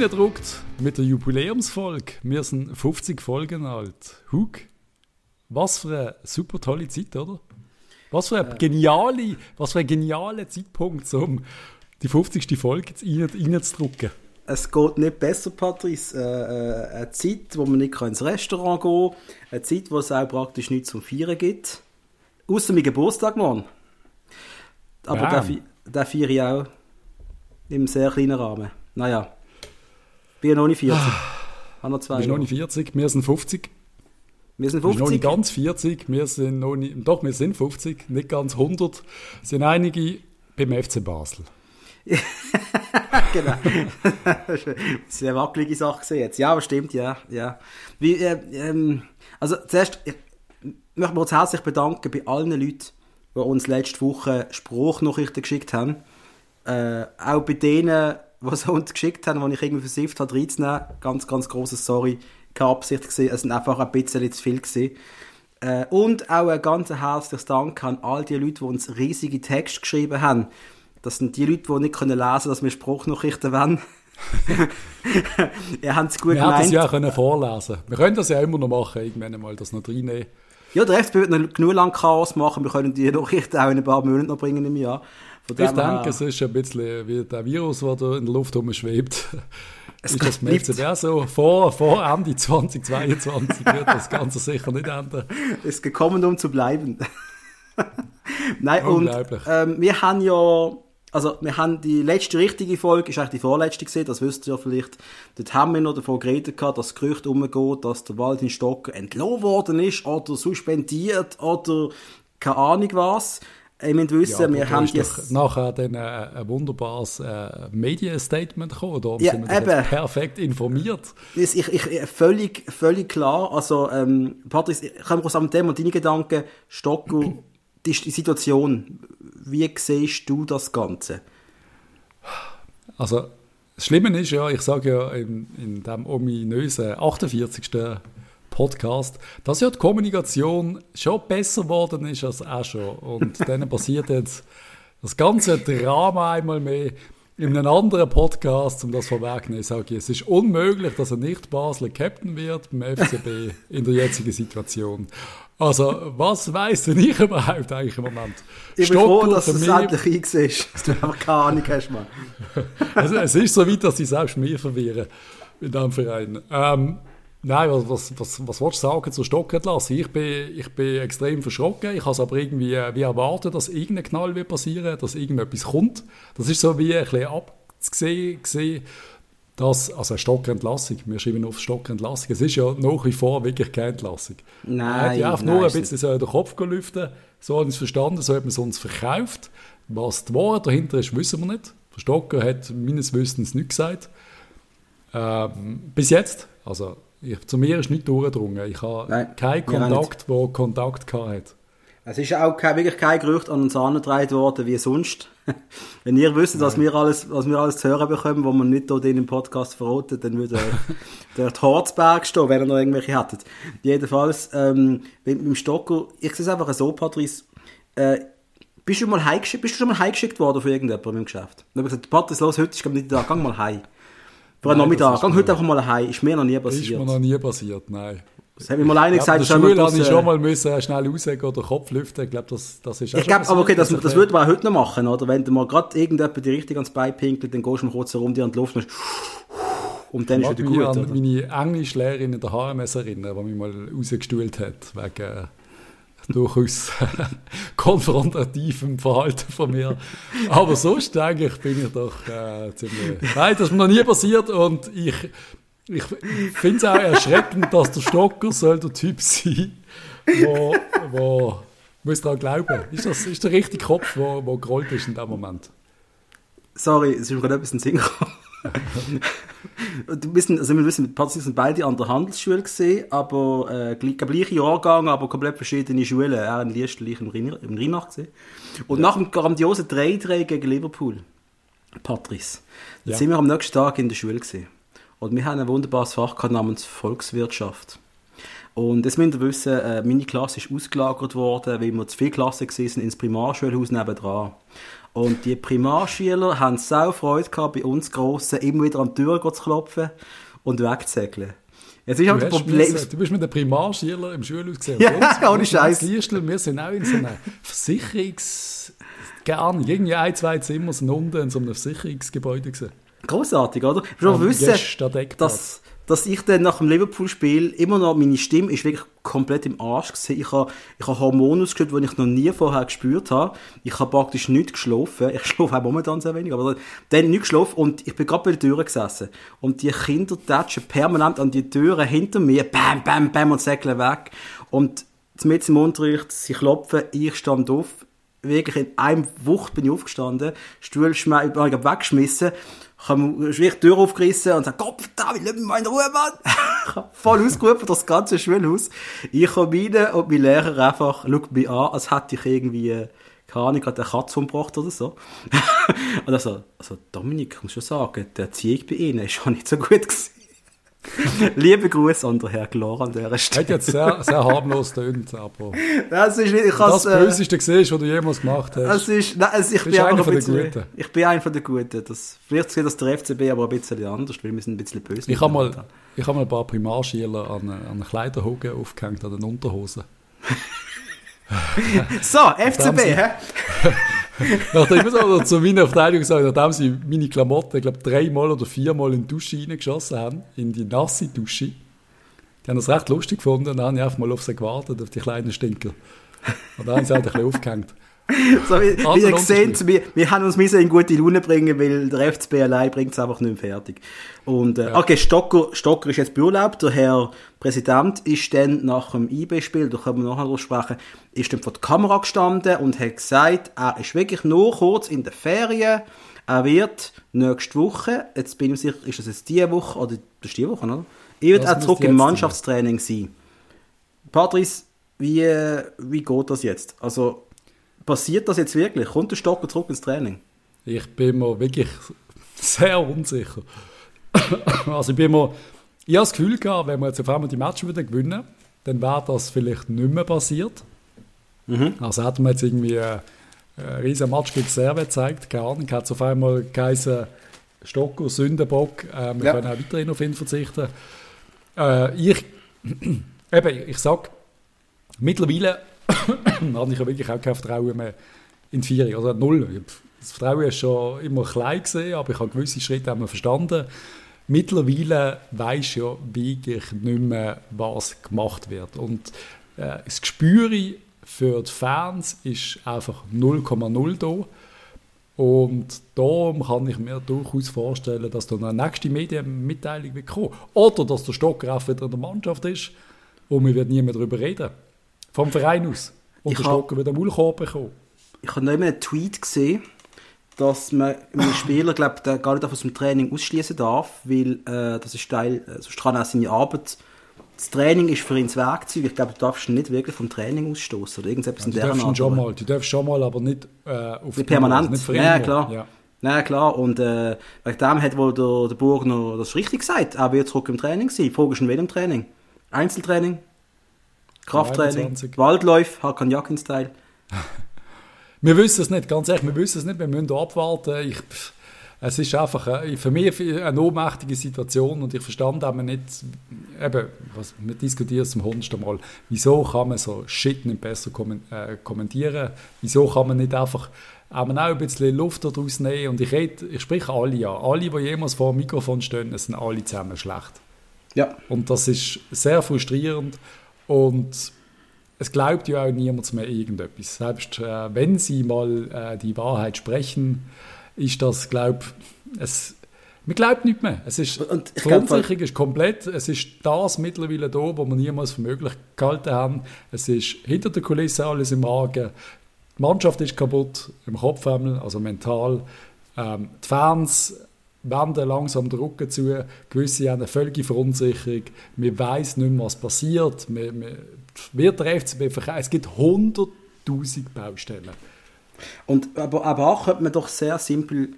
reindruckt mit der Jubiläumsfolge. Wir sind 50 Folgen alt. Hug, was für eine super tolle Zeit, oder? Was für ein geniale, was für ein genialer Zeitpunkt, um die 50. Folge rein, reinzudrücken. Es geht nicht besser, Patrice. Äh, äh, eine Zeit, wo man nicht ins Restaurant gehen kann. Eine Zeit, wo es auch praktisch nichts zum Feiern gibt. Außer mein Geburtstag morgen. Aber fe- den feiere ich auch im sehr kleinen Rahmen. Naja. Bin ja noch nicht 40. Habe noch zwei bist noch nicht 40, wir sind 50. Wir sind Du bist noch 50. nicht ganz 40, wir sind noch nicht, doch, wir sind 50, nicht ganz 100. Es sind einige beim FC Basel. genau. das ist eine wackelige Sache jetzt. Ja, aber stimmt, ja. ja. Wie, äh, ähm, also zuerst ich möchte mich uns herzlich bedanken bei allen Leuten, die uns letzte Woche Spruchnachrichten geschickt haben. Äh, auch bei denen, die sie uns geschickt haben, die ich irgendwie versifft habe, reinzunehmen. Ganz, ganz großes Sorry. Keine Absicht gesehen. Es sind einfach ein bisschen zu viel gewesen. Äh, und auch ein ganz herzliches Dank an all die Leute, die uns riesige Texte geschrieben haben. Das sind die Leute, die nicht können lesen können, dass wir Spruchnachrichten wollen. Ihr habt es gut Wir hätten es gemeint. ja auch können vorlesen Wir können das ja immer noch machen, irgendwann mal das noch reinnehmen. Ja, der FB wird noch genug lang Chaos machen. Wir können die Nachrichten auch in ein paar Monaten noch bringen im Jahr. Von Ich her- denke, es ist ein bisschen wie der Virus, der da in der Luft rumschwebt. Es ist das FCB auch so? Vor, vor Ende 2022 wird das Ganze sicher nicht ändern. ist gekommen, um zu bleiben. Nein, und ähm, wir haben ja, also wir haben die letzte richtige Folge, ist eigentlich die vorletzte gesehen, das wisst ihr ja vielleicht. Dort haben wir noch davon geredet, gehabt, dass das Gerücht umgeht, dass der Waldin Stocker entlohnt worden ist oder suspendiert oder keine Ahnung was. Ich müsst wissen, Ja, wir haben jetzt... nachher dann ein, ein wunderbares äh, Medienstatement gekommen. Da Ja, sind wir eben. perfekt informiert. Ich, ich, ich- völlig, völlig klar. Also, ähm, Patrice, ich komme aus dem Thema deine Gedanken. Stocker, die, die Situation. Wie siehst du das Ganze? Also, das Schlimme ist ja, ich sage ja in, in dem ominösen 48. Podcast, dass ja die Kommunikation schon besser geworden ist als auch schon. Und dann passiert jetzt das ganze Drama einmal mehr in einem anderen Podcast, um das vorwegzunehmen. Ich sage, es ist unmöglich, dass ein Nicht-Basler Captain wird beim FCB in der jetzigen Situation. Also, was weiss denn ich überhaupt eigentlich im Moment? Ich bin froh, Stocker dass du für es mich- endlich einsiehst. Dass du einfach keine Ahnung hast, Mann. also, es ist so weit, dass sie selbst mich verwirren in diesem Verein. Ähm, nein, was, was, was, was willst du sagen zur Stockentlassung? Ich bin, ich bin extrem verschrocken. Ich habe es aber irgendwie äh, wie erwartet, dass irgendein Knall wird passieren, dass irgendetwas kommt. Das ist so wie ein bisschen abgesehen, gesehen, dass, also eine Stockentlassung, wir schreiben auf Stockentlassung, es ist ja nach wie vor wirklich keine Entlassung. Nein, hat ja einfach nur ein bisschen so den Kopf gelüftet, so haben es verstanden, so hat man es uns verkauft. Was die Wahrheit dahinter ist, wissen wir nicht. Der Stocker hat meines Wissens nichts gesagt. Ähm, bis jetzt. Also, ich, zu mir ist nicht durchgedrungen. Ich habe Nein, keinen wir Kontakt, der Kontakt gehabt hat. Es ist auch kein, wirklich kein Gerücht an uns angetragen worden wie sonst. Wenn ihr wisst, was wir, alles, was wir alles zu hören bekommen, wo man nicht hier in dem Podcast verraten, dann würde der Horzberg stehen, wenn ihr noch irgendwelche hättet. Jedenfalls, ähm, mit, mit dem Stocker, ich sehe es einfach so, Patrice, äh, bist du, mal heimgeschickt, bist du schon mal heimgeschickt worden von irgendjemandem im Geschäft? Dann habe ich gesagt, Patrice, los, heute ist glaub ich, nicht da, geh mal heim. Einen Nein, Nachmittag, mir- heute einfach mal heim, ist mir noch nie Das ist passiert. mir noch nie passiert, nein. Das hat mir mal einer Ja, in gesagt, der Schule habe ich schon mal müssen, schnell rausgehen oder Kopf lüften. Ich glaube, das, das ist auch Ich glaube, aber okay, das, passiert, das würde man auch heute noch machen, oder? Wenn du mal gerade irgendjemand die richtig ans Bein pinkelt, dann gehst du mal kurz herum, dir an die Luft und, und dann Ich ist wieder gut, an oder? meine Englischlehrerin in der HMS erinnern, die mich mal rausgestuhlt hat, wegen äh, durchaus konfrontativem Verhalten von mir. Aber sonst, eigentlich, bin ich doch äh, ziemlich... Nein, das ist mir noch nie passiert und ich, ich finde es auch erschreckend, dass der Stocker soll der Typ sein, wo, wo muss daran glauben. Ist das ist der richtige Kopf, wo, wo gerollt ist in dem Moment? Sorry, es ist mir gerade etwas in den Sinn gekommen. Und wir wissen, also wir wissen, Patrick sind beide an der Handelsschule gesehen, aber äh, gleich, gleiche Jahrgang, aber komplett verschiedene Schulen. Er in Liestl, ich im Rhein- im Rheinach gesehen. Und nach dem grandiosen 3-3 gegen Liverpool, Patrice, Ja. sind wir am nächsten Tag in der Schule gesehen. Und wir haben ein wunderbares Fach gehabt namens Volkswirtschaft. Und jetzt müsst ihr wissen, äh, meine Klasse ist ausgelagert worden, weil wir zu viele Klassen waren ins Primarschulhaus nebenan. Und die Primarschüler haben sau Freude gehabt, bei uns Grossen immer wieder an die Tür zu klopfen und wegzusegeln. Jetzt ist du, halt Problem. Müssen, du bist mit einem Primarschüler im Schulhaus gesehen. Ja, ohne Scheiß. Wir sind auch in so einem Versicherungs... Nicht. Irgendwie ein, zwei Zimmer sind unten in so einem Versicherungsgebäude gesehen. Großartig, oder? Du musst wissen, dass dass ich dann nach dem Liverpool-Spiel immer noch, meine Stimme ist wirklich komplett im Arsch gewesen. Ich habe, ich habe Hormone ausgeschüttet, die ich noch nie vorher gespürt habe. Ich habe praktisch nicht geschlafen. Ich schlafe auch momentan sehr wenig, aber dann nicht geschlafen und ich bin gerade bei der Tür gesessen. Und die Kinder tatschen permanent an die Türen hinter mir, bam, bam, bam und säckeln weg. Und mit im Unterricht, sie klopfen, ich stand auf, wirklich in einem Wucht bin ich aufgestanden, Stuhl weggeschmissen ich habe die Tür aufgerissen und gesagt, Gott verdammt, lass mich mal in Ruhe, Mann. voll ausgerufen, das ganze Schulhaus. Ich komme rein und mein Lehrer einfach schaut mich an, als hätte ich irgendwie, keine Ahnung, eine Katze umgebracht oder so. und also, also Dominik, ich muss schon sagen, der Erziehung bei Ihnen ist schon nicht so gut gewesen. Liebe Grüße an den Herrn Glor an dieser Stelle. Hat jetzt sehr, sehr harmlos tönt, aber... Das ist nicht, ich das äh, Böseste gesehen, was du jemals gemacht hast. Das ist, nein, also ich bin einer von den Guten. Ich bin einer von den Guten. Das, vielleicht sieht das der FCB aber ein bisschen anders, weil wir sind ein bisschen böse. Ich habe mal, hab mal ein paar Primarschüler an, an Kleiderhogen aufgehängt, an den Unterhosen. so, FCB, hä? nachdem ich also zu meiner Verteidigung gesagt, nachdem sie meine Klamotten, ich glaube, dreimal oder viermal in die Dusche reingeschossen haben, in die nasse Dusche, die haben das recht lustig gefunden und dann habe ich einfach mal auf sie gewartet, auf die kleinen Stinker. Und dann haben sie halt ein bisschen aufgehängt. So, wie, wie ihr seht, wir, wir haben uns in gute Laune bringen, weil der FCB allein bringt es einfach nicht mehr fertig. Und, äh, ja. okay, Stocker, Stocker ist jetzt beurlaubt. Der Herr Präsident ist dann nach dem IB-Spiel, da können wir nachher drüber sprechen, ist dann vor der Kamera gestanden und hat gesagt, er ist wirklich nur kurz in der Ferien. Er wird nächste Woche, jetzt bin ich mir sicher, ist das jetzt diese Woche, oder das ist die Woche, oder? Er wird auch zurück im Mannschaftstraining sein. Patrice, wie, wie geht das jetzt? Also, Passiert das jetzt wirklich? Kommt der Stocker zurück ins Training? Ich bin mir wirklich sehr unsicher. also ich bin mir, ich habe das Gefühl gehabt, wenn wir jetzt auf einmal die wieder gewinnen, dann wäre das vielleicht nicht mehr passiert. Mhm. Also hätten wir jetzt irgendwie einen, einen riesen Match gegen Serbien gezeigt, keine Ahnung, hat es auf einmal geheißen, Stocker, Sündenbock, äh, wir ja. können auch weiterhin auf ihn verzichten. Äh, ich, eben, ich sage, mittlerweile habe ich ja wirklich auch kein Vertrauen mehr in die Vierung. Also null. Das Vertrauen ist schon immer klein gesehen, aber ich habe gewisse Schritte auch verstanden. Mittlerweile weiß ja wirklich nicht mehr, was gemacht wird. Und äh, das Gespür für die Fans ist einfach 0,0 da. Und darum kann ich mir durchaus vorstellen, dass da eine nächste Medienmitteilung kommen. Oder dass der Stocker auch wieder in der Mannschaft ist und wir werden nie mehr darüber reden. Vom Verein aus. Und ich der Stocker wird einen Maulkorb bekommen. Ich habe noch immer einen Tweet gesehen, dass man einen Spieler glaub, gar nicht aus dem Training ausschließen darf, weil äh, das ist Teil, äh, sonst kann er seine Arbeit das Training ist für ihn das Werkzeug. Ich glaube, du darfst ihn nicht wirklich vom Training ausstoßen oder irgendetwas ja, in der Art. Schon mal, du darfst schon mal, aber nicht äh, auf nicht permanent. Nicht ja, klar. Ja. ja, klar. Und äh, wegen dem hat wohl der, der Burgner das richtig gesagt. Er wird zurück im Training sein. Die Frage ist in welchem Training? Einzeltraining? Krafttraining, 21. Waldläufe, Hakan Jakin-Style. wir wissen es nicht, ganz ehrlich, wir wissen es nicht, wir müssen abwarten. Ich, es ist einfach eine, für mich eine ohnmächtige Situation und ich verstand aber nicht, eben, was, wir diskutieren es zum hundertsten Mal, wieso kann man so Shit nicht besser äh, kommentieren, wieso kann man nicht einfach auch ein bisschen Luft daraus nehmen und ich, rede, ich spreche alle an, alle, die jemals vor dem Mikrofon stehen, sind alle zusammen schlecht. Ja. Und das ist sehr frustrierend und es glaubt ja auch niemand mehr irgendetwas. Selbst äh, wenn sie mal äh, die Wahrheit sprechen, ist das, glaube es man glaubt nicht mehr. Es ist, und die Verunsicherung ist komplett. Es ist das mittlerweile da, wo wir niemals für möglich gehalten haben. Es ist hinter der Kulisse alles im Magen. Die Mannschaft ist kaputt, im Kopf, also mental. Ähm, die Fans wenden langsam den Rücken zu, gewisse haben eine völlige Verunsicherung, man weiß nicht mehr, was passiert, man, man, wird der FCB verkauft, es gibt 100'000 Baustellen. Und, aber, aber auch könnte man doch sehr simpel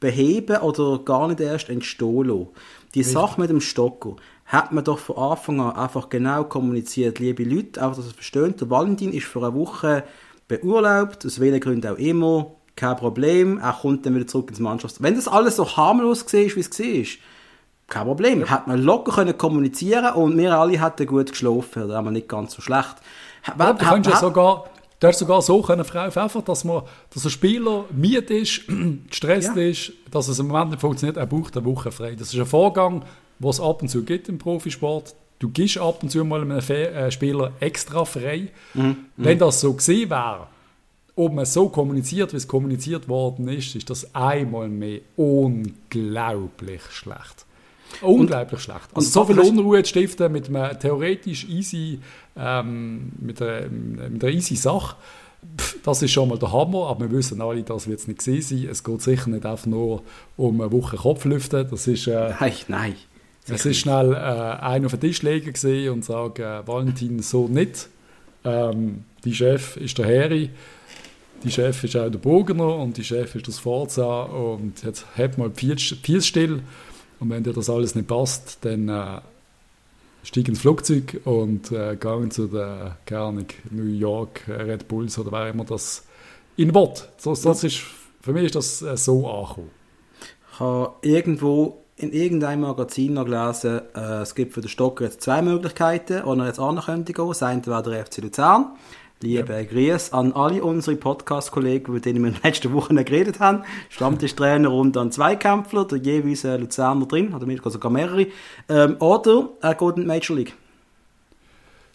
beheben oder gar nicht erst entstehen lassen. Die Sache mit dem Stocker hat man doch von Anfang an einfach genau kommuniziert, liebe Leute, einfach, dass ihr versteht, der Valentin ist für eine Woche beurlaubt, aus welchen Gründen auch immer, kein Problem, er kommt dann wieder zurück ins Mannschafts... Wenn das alles so harmlos war, wie es war, kein Problem. Ja. Hat man locker können kommunizieren und wir alle hätten gut geschlafen. Da haben wir nicht ganz so schlecht. Ja, du kannst ja sogar, du hast sogar so können einfach, dass man, dass ein Spieler müde ist, gestresst ja. ist, dass es im Moment nicht funktioniert, er braucht eine Woche frei. Das ist ein Vorgang, den es ab und zu gibt im Profisport. Du gibst ab und zu mal einem äh, Spieler extra frei. Mhm. Wenn das so gesehen wäre, ob man so kommuniziert, wie es kommuniziert worden ist, ist das einmal mehr unglaublich schlecht. Unglaublich schlecht. Also so viel Unruhe zu stiften mit einem theoretisch easy, ähm, mit, einer, mit einer easy Sache, das ist schon mal der Hammer, aber wir wissen alle, das wird es nicht gesehen sein. Es geht sicher nicht einfach nur um eine Woche Kopflüften. Das ist, äh, nein, nein. Es ist schnell äh, einen auf den Tisch legen gesehen und sagen, äh, Valentin, so nicht. Ähm, die Chef ist der Harry, die Chef ist auch der Bogener und die Chef ist das Forza und jetzt hat mal die still und wenn dir das alles nicht passt, dann äh, steig ins Flugzeug und äh, gehen zu der, keine New York Red Bulls oder wer immer das in Wort. Das, das ist, für mich ist das äh, so angekommen. Ich habe irgendwo in irgendeinem Magazin noch gelesen, äh, es gibt für den Stocker jetzt zwei Möglichkeiten, wo er jetzt an könnte gehen. Das eine wäre der FC Luzern Liebe ja. Grüße an alle unsere Podcast-Kollegen, mit denen wir in den letzten Wochen geredet haben. Stammtischtrainer und dann Zweikämpfler, der jeweils ein Luzerner drin, oder sogar mehrere. Ähm, oder er geht in die Major League.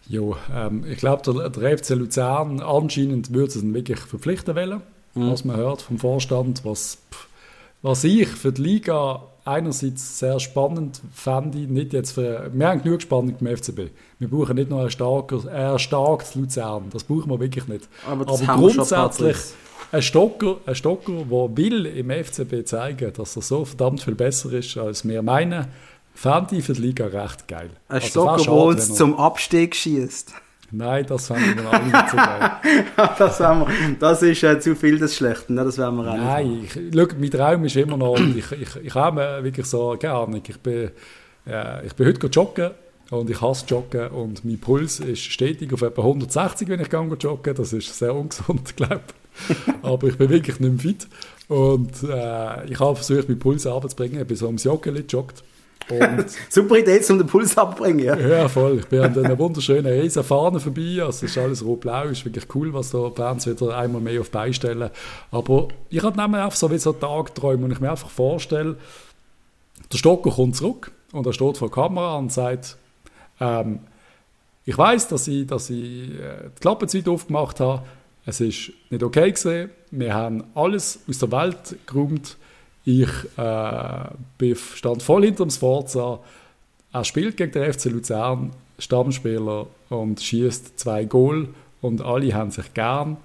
Jo, ähm, ich glaube, der, der FC Luzern anscheinend würde es wirklich verpflichten wollen, mhm. was man hört vom Vorstand, was, was ich für die Liga einerseits sehr spannend fände ich, nicht jetzt für, wir haben genug Spannung beim FCB. Wir brauchen nicht nur ein, starker, ein starkes Luzern, das brauchen wir wirklich nicht. Aber, Aber grundsätzlich ein Stocker, ein Stocker, der will im FCB zeigen, dass er so verdammt viel besser ist, als wir meinen, fände ich für die Liga recht geil. Ein also Stocker, der uns zum Abstieg schießt. Nein, das fanden wir alle nicht so geil. das, wir, das ist äh, zu viel des Schlechten, ne? das werden wir auch Nein, ich, schau, mein Traum ist immer noch, ich, ich, ich habe wirklich so, keine Ahnung, ich bin, äh, ich bin heute joggen und ich hasse Joggen und mein Puls ist stetig auf etwa 160, wenn ich gehe joggen, das ist sehr ungesund, glaube ich. Aber ich bin wirklich nicht mehr fit und äh, ich habe versucht, meinen Puls runterzubringen, ich bin so ums Joggen joggt Super Idee, um den Puls abzubringen. Ja. ja, voll. Ich bin an einer wunderschönen riesen Fahne vorbei. Also es ist alles rot-blau. Ist wirklich cool, was da Fans wieder einmal mehr auf beistellen. Aber ich habe nämlich auch so wie so Tagträume und ich mir einfach vorstelle, der Stocker kommt zurück und er steht vor der Kamera und sagt, ähm, ich weiß, dass ich, dass ich äh, die Klappenzeit aufgemacht habe. Es ist nicht okay gewesen. Wir haben alles aus der Welt geräumt ich äh, stand voll hinter dem Sforza. Er spielt gegen den FC Luzern, Stammspieler, und schießt zwei Goal und alle haben sich gern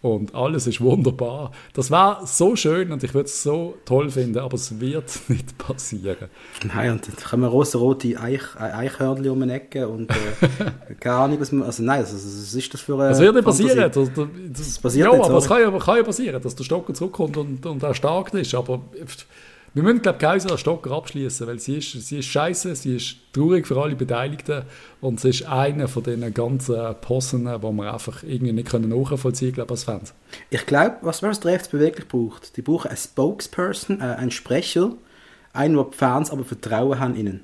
und alles ist wunderbar. Das war so schön und ich würde es so toll finden, aber es wird nicht passieren. Nein, und dann kommen rosa-rote Eich, Eichhörnchen um die Ecke und äh, keine Ahnung, was man, also nein, was, was ist das für eine Das wird nicht passieren. Das, das, das passiert ja, aber es kann ja, kann ja passieren, dass der Stocker zurückkommt und, und er stark ist, aber wir müssen, glaube ich, keine Stocker abschließen, weil sie ist, sie ist scheiße, sie ist traurig für alle Beteiligten und sie ist einer von diesen ganzen Possen, die wir einfach irgendwie nicht nachvollziehen können, als Fans. Ich glaube, was, was der FCB wirklich braucht, die brauchen einen Spokesperson, äh, einen Sprecher, einen, wo die Fans aber Vertrauen haben ihnen.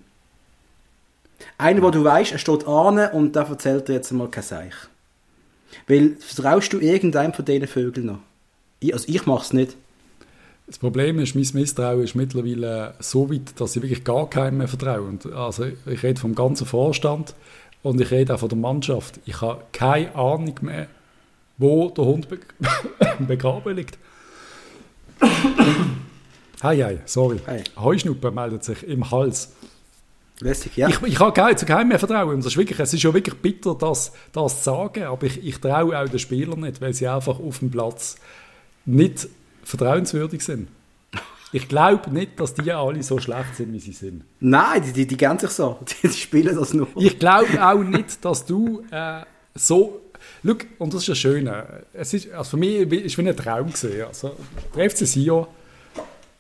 Einen, wo du weißt, er steht an und da erzählt er jetzt mal kein Seich. Weil vertraust du irgendeinem von diesen Vögeln noch? Ich, also ich mache es nicht. Das Problem ist, mein Misstrauen ist mittlerweile so weit, dass ich wirklich gar keinem mehr vertraue. also ich rede vom ganzen Vorstand und ich rede auch von der Mannschaft. Ich habe keine Ahnung mehr, wo der Hund be begraben liegt. Hei, hei, sorry. Hey. Heuschnuppe meldet sich im Hals. Lässig, ja. Ich, ich habe kein, zu keinem mehr vertrauen. Das ist wirklich, es ist ja wirklich bitter, das, das zu sagen, aber ich, ich traue auch den Spielern nicht, weil sie einfach auf dem Platz nicht vertrauenswürdig sind. Ich glaube nicht, dass die alle so schlecht sind, wie sie sind. Nein, die, die, die kennen sich so. Die, die spielen das nur. Ich glaube auch nicht, dass du äh, so. Schau, und das ist das Schöne. Es ist, also für mich war es wie ein Traum. Gewesen. Also, der FC Sion, äh,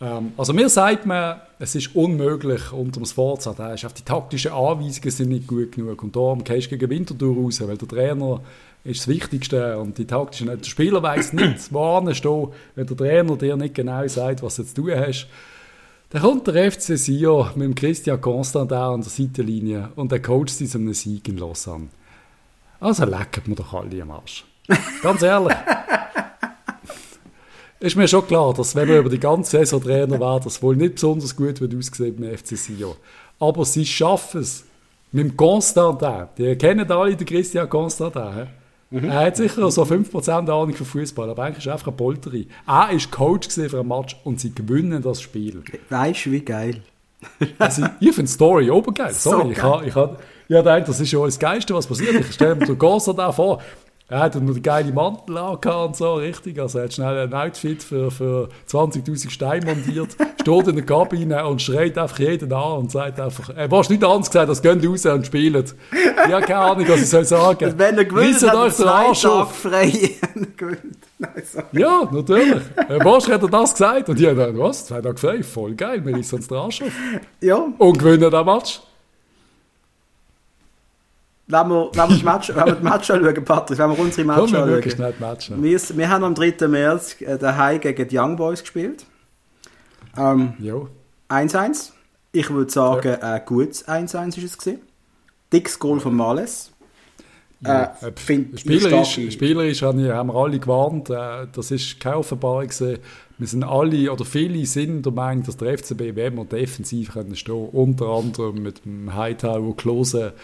Ähm, also mir sagt man, es ist unmöglich unter dem Sforza, da ist auf die taktischen Anweisungen sind nicht gut genug und darum gehst du gegen Winterthur raus, weil der Trainer ist das Wichtigste und die taktischen, der Spieler weiß nicht, wo stehen, wenn der Trainer dir nicht genau sagt, was du zu tun hast. Dann kommt der FC Sion mit dem Christian Constantin an der Seitenlinie und der coacht sie zu einem Sieg in Lausanne. Also leckert mir doch alle am Arsch. Ganz ehrlich. ist mir schon klar, dass wenn wir über die ganze Saison Trainer wäre, das wohl nicht besonders gut wird aussehen beim FC Sion. Aber sie schaffen es mit dem Constantin. Die kennen alle den Christian Constantin. Mhm. Er hat sicher so 5% Ahnung von Fußball, aber eigentlich ist er einfach ein Polteri. Er war Coach für ein Match und sie gewinnen das Spiel. Weißt du, wie geil? also, ich finde die Story obergeil. Sorry, so ich habe ich ha, ich gedacht, das ist schon das Geilste, was passiert. Ich stelle mir den Constantin vor, er hat noch die geile Mantel und so, richtig. Also er hat schnell ein Outfit für, für 20'000 Steine montiert, steht in der Kabine und schreit einfach jeden an und sagt einfach, er war nicht anders gesagt, als geht raus und spielt. Ich habe keine Ahnung, was ich soll sagen. Und wenn er gewinnt, hat er zwei Tage frei. ja, natürlich. Wahrscheinlich hat er das gesagt und ich habe gedacht, was, zwei Tage frei, voll geil, wir rissen uns den Arsch auf. Ja. Und gewinnen den Match. Wenn wir, die Match anschauen, Patrick, wenn wir unsere Match Komm, anschauen. Schnell die Match, wir, wir haben am 3. März äh, daheim gegen die Young Boys gespielt. Ähm, 1-1. Ich würde sagen, ja. ein gutes 1-1 ist es gewesen. Dickes Goal von Males. Ja, äh, find, spielerisch, spielerisch haben wir alle gewarnt, äh, das ist keine Offenbarung. Wir sind alle, oder viele sind der Meinung, dass der FCB, wenn wir defensiv können stehen, unter anderem mit dem Hightower, Klose,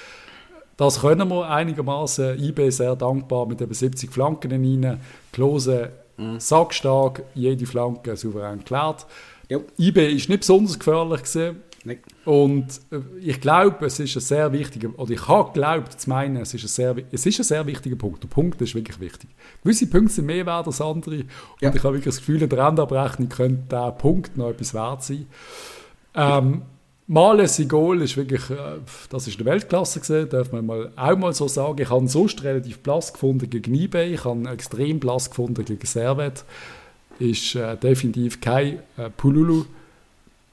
das können wir einigermaßen. IB sehr dankbar mit eben 70 Flanken rein. Klose mhm. sackstark, jede Flanke souverän geklärt. Ja. IB ist nicht besonders gefährlich gewesen. Nee. Und äh, ich glaube, es ist ein sehr wichtiger, oder ich habe geglaubt zu meinen, es ist, ein sehr, es ist ein sehr wichtiger Punkt. Der Punkt ist wirklich wichtig. Gewisse Punkte sind mehr wert als andere. Und ja. ich habe wirklich das Gefühl, in der Endabrechnung könnte der Punkt noch etwas wert sein. Ähm, Malen sein Goal ist wirklich, äh, das ist eine Weltklasse gesehen, darf man mal, auch mal so sagen. Ich habe sonst relativ Platz gefunden gegen eBay, ich habe extrem Platz gefunden gegen Servet. Ist äh, definitiv kein äh, Pululu.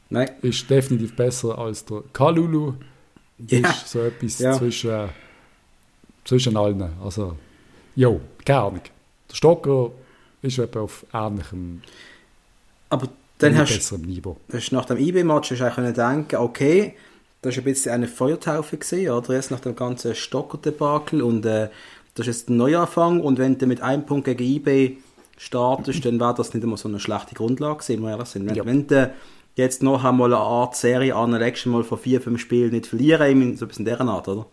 Nein. Ist definitiv besser als der Kalulu. Ja. Ist so etwas ja. zwischen, äh, zwischen allen. Also, jo, keine Ahnung. Der Stocker ist etwa auf ähnlichem. Aber dann hast, Niveau. hast nach dem IB-Match eigentlich denken, okay, das war ein bisschen eine Feuertaufe gewesen, oder? Erst nach dem ganzen Stocker-Debakel und äh, das ist jetzt ein Neuanfang und wenn du mit einem Punkt gegen IB startest, dann war das nicht immer so eine schlechte Grundlage, sind wir ehrlich sind. Wenn, ja. wenn du jetzt noch einmal eine Art Serie anlegst, mal von vier, fünf Spielen nicht verlieren, so ein bisschen dieser Art, oder?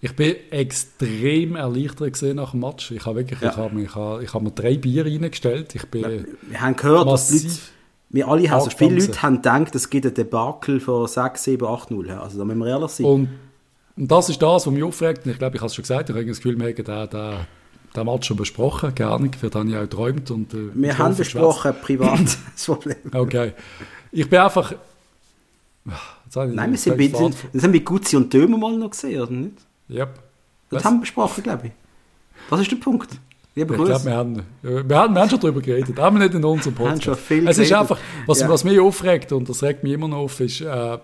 Ich bin extrem erleichtert gesehen nach dem Match. Ich habe wirklich, ja. ich habe, ich habe, ich habe mir drei Bier reingestellt. Ich bin wir, haben gehört, massiv, wir alle haben, also viele Leute haben gedacht, es gibt ein Debakel von 6, 7, 8, 0. Also da müssen wir ehrlich sein. Und, und das ist das, was mich aufregt. Und ich glaube, ich habe es schon gesagt, ich habe das Gefühl, wir haben den, den, den Match schon besprochen. Gerne, für den ich auch geträumt. Und, äh, wir haben besprochen, privat, das Problem. Okay. Ich bin einfach... Nein, wir sind, bei, das haben wir Guzzi und Dömer mal noch gesehen, oder nicht? Yep. Das Was? haben wir besprochen, glaube ich. Das ist der Punkt. Liebe ich glaube, wir haben, wir, haben, wir haben schon darüber geredet, aber nicht in unserem Podcast. es ist einfach, was, ja. was mich aufregt, und das regt mich immer noch auf, ist, äh,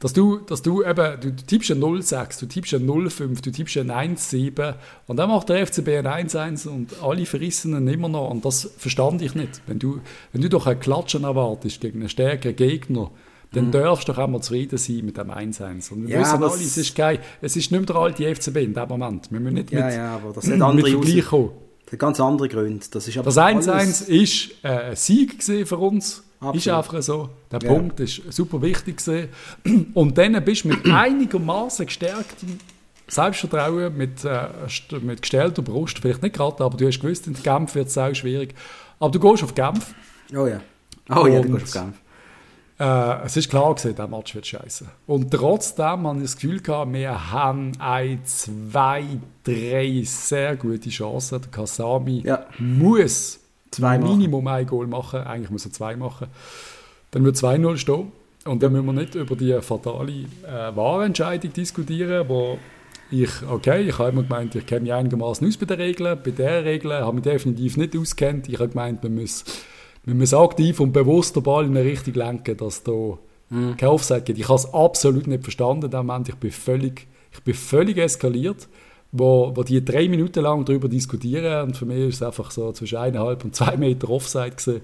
dass du, dass du eben, du, tippst ein 0,6, du tippst ein 0,5, du tippst ein 1,7 und dann macht der FCB ein 1,1 und alle verrissen immer noch und das verstand ich nicht. Wenn du, wenn du doch ein Klatschen erwartest gegen einen stärkeren Gegner, dann mhm. darfst du doch einmal zufrieden sein mit dem 1-1. Und wir ja, wissen alle, es ist geil. Es ist nicht mehr der alte FCB in dem Moment. Wir müssen nicht ja, mit, ja, aber das hat andere Vergleich kommen. Das hat ganz andere Gründe. Das, ist aber das 1-1 ist äh, ein Sieg für uns. Absolut. Ist einfach so. Der ja. Punkt ist super wichtig gewesen. Und dann bist du mit einigermaßen gestärktem Selbstvertrauen, mit, äh, mit gestellter Brust, vielleicht nicht gerade, aber du hast gewusst, in Genf wird es auch schwierig. Aber du gehst auf Genf. Oh ja. Oh ja, du gehst auf Genf. Äh, es ist klar gewesen, der Match wird scheiße. Und trotzdem habe ich das Gefühl gehabt, wir haben ein, zwei, drei sehr gute Chancen. Der Kasami ja. muss zwei Minimum machen. ein Goal machen. Eigentlich muss er zwei machen. Dann wird 2-0 stehen. Und dann müssen wir nicht über die fatale äh, Wahrentscheidung diskutieren, wo ich, okay, ich habe immer gemeint, ich kenne mich einigermaßen aus bei den Regeln. Bei der Regel habe ich mich definitiv nicht auskennt. Ich habe gemeint, man muss wenn man aktiv und bewusst den Ball in eine Richtung lenken, dass da mhm. kein Offside gibt. Ich habe es absolut nicht verstanden in dem Moment. Ich bin völlig, ich bin völlig eskaliert, wo, wo die drei Minuten lang darüber diskutieren und für mich ist es einfach so zwischen eineinhalb und zwei Meter Offside gewesen.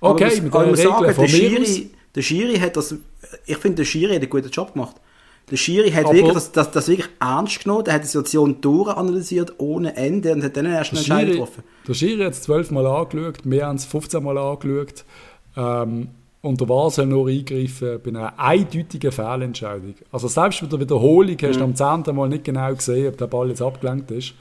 Okay, aber mit der Regel von mir aus, der Schiri hat das, ich finde, der Schiri hat einen guten Job gemacht. Der Schiri hat wirklich das, das, das, wirklich ernst genommen, der hat die Situation durchanalysiert ohne Ende und hat dann erst einen Entscheid getroffen. Der Schiri hat es zwölfmal angeschaut, wir haben es 15 Mal angeschaut. Ähm, und der war soll nur eingreifen bei einer eindeutigen Fehlentscheidung. Also selbst bei der Wiederholung hast du mhm. am 10. Mal nicht genau gesehen, ob der Ball jetzt abgelenkt ist.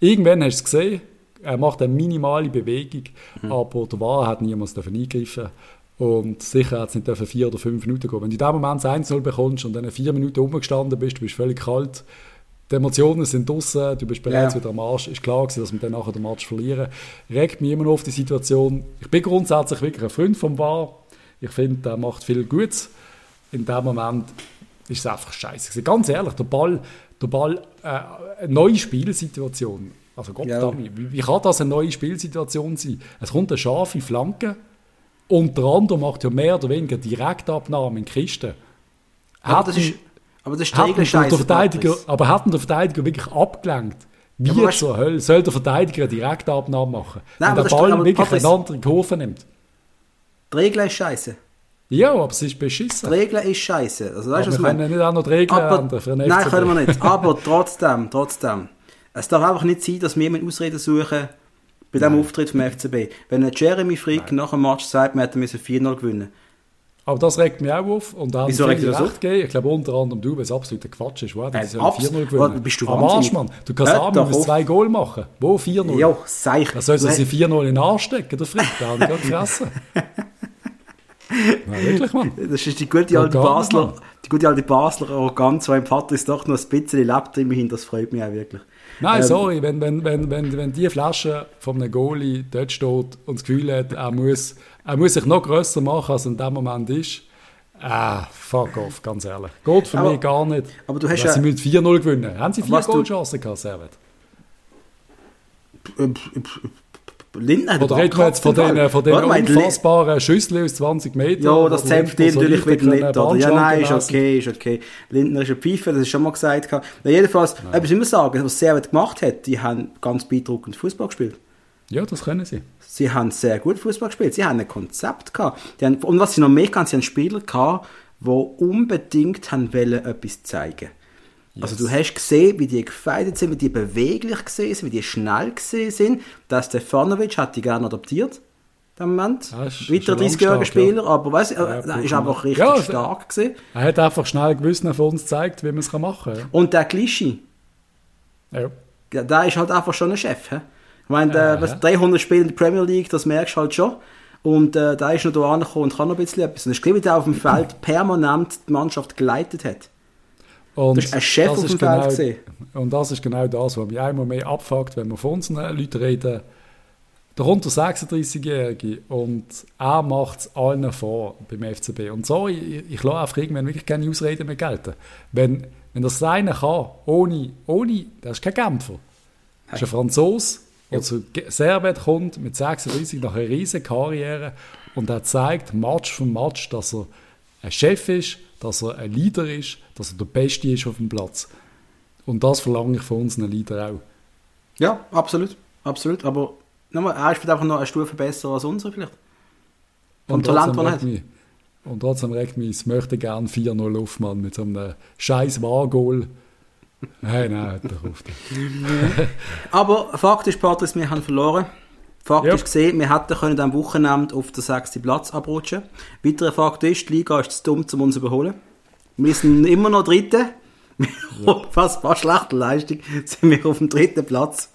Irgendwann hast du es gesehen, er macht eine minimale Bewegung, mhm. aber der War hat niemals eingreifen und sicher hat es nicht dürfen vier oder fünf Minuten gehen. Wenn du in dem Moment 1-0 bekommst und dann vier Minuten rumgestanden bist, du bist völlig kalt, die Emotionen sind draußen, du bist bereits ja. wieder am Arsch, ist klar gewesen, dass wir dann nachher den Match verlieren. Regt mich immer noch auf die Situation. Ich bin grundsätzlich wirklich ein Freund vom VAR. Ich finde, er macht viel Gutes. In dem Moment ist es einfach scheiße. Ganz ehrlich, der Ball, der Ball äh, eine neue Spielsituation. Also Gott, ja. wie, wie kann das eine neue Spielsituation sein? Es kommt eine scharfe Flanke und der andere macht ja mehr oder weniger Direktabnahme in Kisten. Aber das ist, aber das ist der Verteidiger, Aber hat der Verteidiger wirklich abgelenkt? Wie ja, zur Hölle soll der Verteidiger eine Direktabnahme machen? Nein, wenn der Ball wirklich Patrice, eine andere Kurve nimmt? Die Regel ist scheiße. Ja, aber es ist beschissen. Die Regel ist scheiße. Also, weißt, aber wir können nicht auch noch die Regeln aber, ändern für Nein, können wir nicht. Aber trotzdem, trotzdem. Es darf einfach nicht sein, dass wir mit Ausreden suchen, bei diesem Auftritt vom FCB. Wenn Jeremy Frick Nein. nach dem Match sagt, wir hätten 4-0 gewinnen aber das regt mich auch auf. Und da Wieso regt das auf? Ich glaube unter anderem du, weil es absoluter Quatsch ist. Wow, das äh, 4-0 gewinnen. Bist du Am Arsch, Mann. Du kannst Hört haben, du zwei Goal machen. Wo 4-0? Ja, sei ich. Da soll sie 4-0 in den Arsch stecken, der Frick. Da habe ich gerade gefressen. Nein, wirklich, Mann. Das ist die gute alte Basler, die gute alte Basler Arroganz, die im Vater ist doch noch ein bisschen lebt immerhin, das freut mich auch wirklich. Nein, ähm, sorry, wenn, wenn, wenn, wenn, wenn die Flasche von einem Goalie dort steht und das Gefühl hat, er muss, er muss sich noch grösser machen, als er in dem Moment ist, Ah, fuck off, ganz ehrlich. Geht für aber, mich gar nicht. Aber du hast ja... Sie müssen 4-0 gewinnen. Haben Sie vier Goalchancen gehabt, Servet? Lindner hat Oder reden wir jetzt von den, von den unfassbaren Schüsseln aus 20 Metern? Ja, das zählt dir natürlich wieder nicht. Oder? Ja, nein, ist okay, ist okay. Lindner ist ein Pfeife, das ist schon mal gesagt. Ja, jedenfalls, etwas immer sagen, was Servet gemacht hat, die haben ganz beeindruckend Fußball gespielt. Ja, das können sie. Sie haben sehr gut Fußball gespielt. Sie haben ein Konzept gehabt. Haben, und was sie noch mehr hatten, sie haben Spieler gehabt, die unbedingt haben wollen, etwas zeigen Yes. Also du hast gesehen, wie die gefeiert sind, wie die beweglich gesehen sind, wie die schnell gesehen sind. Der Stefanovic hat die gerne adoptiert. Im Moment. Ja, Weiter 30-jähriger Spieler, ja. aber weißt, ja, er ist einfach richtig ja, stark gewesen. Er hat einfach schnell Gewissen von uns gezeigt, wie man es machen kann. Und der Glischi. Ja. Der ist halt einfach schon ein Chef. He? Ich meine, äh, was, 300 Spiele in der Premier League, das merkst du halt schon. Und äh, da ist noch da angekommen und kann noch ein bisschen etwas. Und ich glaube, der auf dem Feld permanent die Mannschaft geleitet hat. Und das ist ein Chef auf dem genau, Feld. Und das ist genau das, was mich einmal mehr abfuckt, wenn wir von unseren Leuten reden. Der 36-Jährige und er macht es allen vor beim FCB. Und so, ich, ich lasse einfach irgendwann wirklich keine Ausreden mehr gelten. Wenn, wenn das einer kann, ohne, ohne, das ist kein Kämpfer. Das ist ein Franzose, der zu Servet kommt mit 36 nach einer riesigen Karriere und er zeigt Match für Match, dass er ein Chef ist, dass er ein Leader ist, dass er der Beste ist auf dem Platz. Und das verlange ich von unseren Leader auch. Ja, absolut. Absolut. Aber nochmal, er ist einfach noch eine Stufe besser als unsere vielleicht. Vom Talent, das er hat. Mich, und trotzdem regt mich, ich möchte gerne 4-0 Luftmann mit so einem scheiß Wahrgoal. Nein, nein, hört doch auf. Aber Fakt ist, Patrice, wir haben verloren. Fakt ja. ist gesehen, wir hätten können am Wochenende auf den sechsten Platz abrutschen. Weiterer Fakt ist, die Liga ist zu dumm, um uns zu überholen. Wir sind immer noch Dritte. Ja. Fast paar schlechte Leistung sind wir auf dem dritten Platz.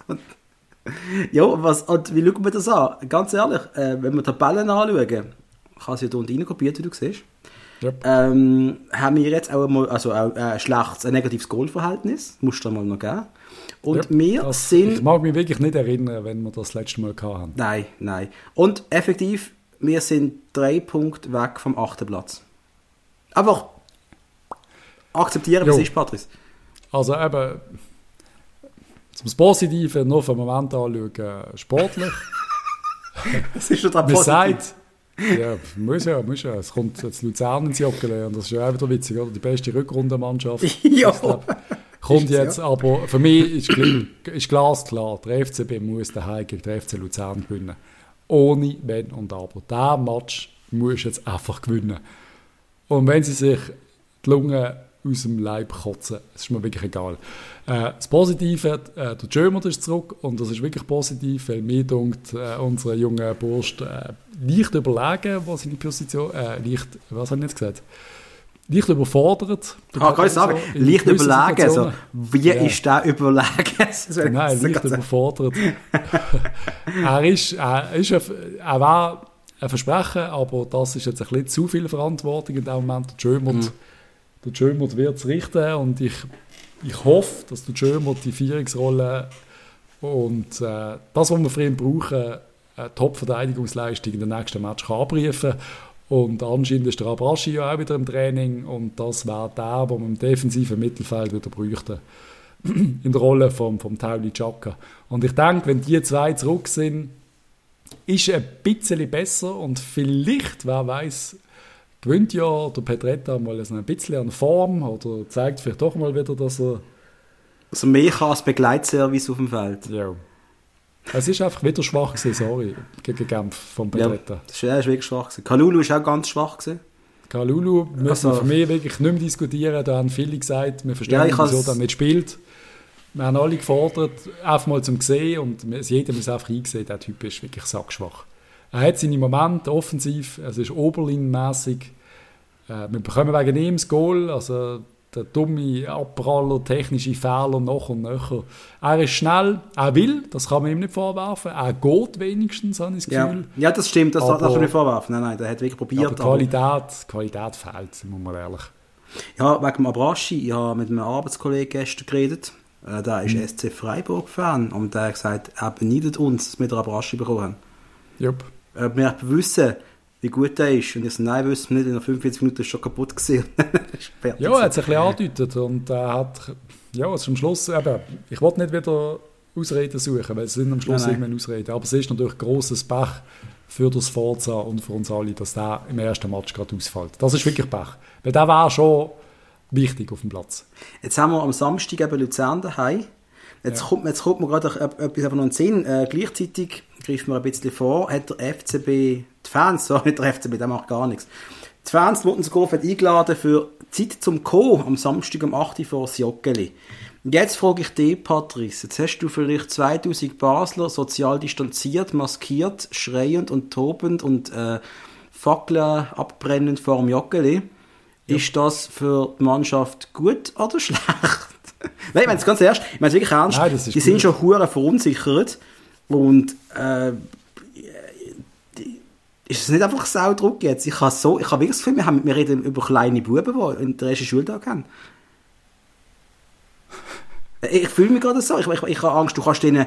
ja, was, und wie schauen wir das an? Ganz ehrlich, äh, wenn wir Tabellen anschauen, kann sie hier unten kopieren, wie du siehst. Yep. Ähm, haben wir jetzt auch mal also auch ein schlechtes, ein negatives Goalverhältnis, musst du mal noch geben. Und yep, wir das, sind... Ich mag mich wirklich nicht erinnern, wenn wir das letzte Mal hatten. Nein, nein. Und effektiv, wir sind drei Punkte weg vom achten Platz. Einfach akzeptieren, was ist, Patrice. Also eben, zum Positiven nur für den Moment anschauen, sportlich. das ist schon dran positiv. Sagt, Ja, muss ja, muss ja. Es kommt jetzt Luzern ins Joggeli und das ist ja auch wieder witzig, oder? Die beste Rückrundenmannschaft. Ja. Kommt jetzt, aber für mich ist, ist glasklar, der FCB muss daheim gegen den FC Luzern gewinnen. Ohne Wenn und Aber. Diesen Match muss jetzt einfach gewinnen. Und wenn sie sich die Lungen aus dem Leib kotzen, das ist mir wirklich egal. Äh, das Positive, äh, der Jömer ist zurück und das ist wirklich positiv, weil mir dunkt, äh, unser junger Bursch äh, leicht überlegen, was seine Position, äh, leicht, was habe ich jetzt gesagt? Leicht überfordert. Ah, kann ich sagen, in leicht gewissen überlegen. Also, wie Ja. ist der überlegen? Nein, leicht überfordert. er ist, er ist ein, er war ein Versprechen, aber das ist jetzt ein bisschen zu viel Verantwortung in dem Moment. Der Jömert, Mhm. Der Jömert wird es richten und ich, ich hoffe, dass der Jömert die Führungsrolle und äh, das, was wir für ihn brauchen, eine Top-Verteidigungsleistung in den nächsten Match kann abrufen und anscheinend ist der Abraschi ja auch wieder im Training und das wäre der, den wir im defensiven Mittelfeld wieder bräuchten in der Rolle vom, vom Tauli Chaka. Und ich denke, wenn die zwei zurück sind, ist ein bisschen besser und vielleicht, wer weiß, gewinnt ja der Petretta mal so ein bisschen an Form oder zeigt vielleicht doch mal wieder, dass er. Also mehr kann als Begleitservice auf dem Feld. Ja. Es ist einfach wieder schwach gewesen, sorry, gegen Genf vom Ja, Petretta. das ist, wirklich schwach gewesen. Kalulu ist auch ganz schwach gewesen. Kalulu müssen Also- wir für mich wirklich nicht mehr diskutieren. Da haben viele gesagt, wir verstehen Ja, ich nicht, wieso er nicht spielt. Wir haben alle gefordert, einfach mal zum sehen und jeder muss einfach einsehen, der Typ ist wirklich sackschwach. Er hat seine Momente offensiv, es ist oberlinmässig. Äh, wir bekommen wegen ihm das Goal, also der dumme Abpraller, technische Fehler noch und nöcher. Er ist schnell, er will, das kann man ihm nicht vorwerfen. Er geht wenigstens, habe ich das Ja. Gefühl. ja, das stimmt, das darf Aber- man nicht vorwerfen. Nein, nein, der hat wirklich Aber probiert. aber- Qualität, Qualität fehlt, muss man ehrlich. Ja, wegen dem Abraschi, ich habe mit einem Arbeitskollegen gestern geredet. Äh, der ist Mhm. SC Freiburg-Fan und der hat gesagt, er beneidet uns, dass wir den Abraschi bekommen haben. Jupp. Ob wir wissen, wie gut er ist. Und ich so, nein, wissen wir nicht, in den 45 Minuten ist schon kaputt gesehen. Ja, er hat es ein bisschen angedeutet und er hat, ja, es ist am Schluss, eben, ich wollte nicht wieder Ausreden suchen, weil es sind am Schluss Nein, nein. irgendwann Ausreden, aber es ist natürlich grosses Pech für das Forza und für uns alle, dass der im ersten Match gerade ausfällt. Das ist wirklich Pech, weil der war schon wichtig auf dem Platz. Jetzt haben wir am Samstag eben Luzern daheim. Jetzt, Ja. kommt, jetzt kommt mir gerade etwas einfach noch in den Sinn. Äh, gleichzeitig greifen wir ein bisschen vor, hat der FCB, die Fans, so nicht der FCB, der macht gar nichts. Die Fans wurden sogar eingeladen für Zeit zum Co. am Samstag um 8 Uhr vor das Joggeli. Jetzt frage ich dich, Patrice, jetzt hast du vielleicht 2000 Basler sozial distanziert, maskiert, schreiend und tobend und äh, Fackeln abbrennend vor dem Joggeli. Ist das für die Mannschaft gut oder schlecht? Nein, ich meine es ganz ernst, ich meine es wirklich ernst. Nein, die sind gut. schon hure verunsichert und äh, ist es nicht einfach Saudruck jetzt? Ich habe so, ich habe wirklich das Gefühl, wir, haben, wir reden über kleine Buben, die in der ersten Schultag haben. Ich fühle mich gerade so. Ich, ich, ich habe Angst, du kannst den,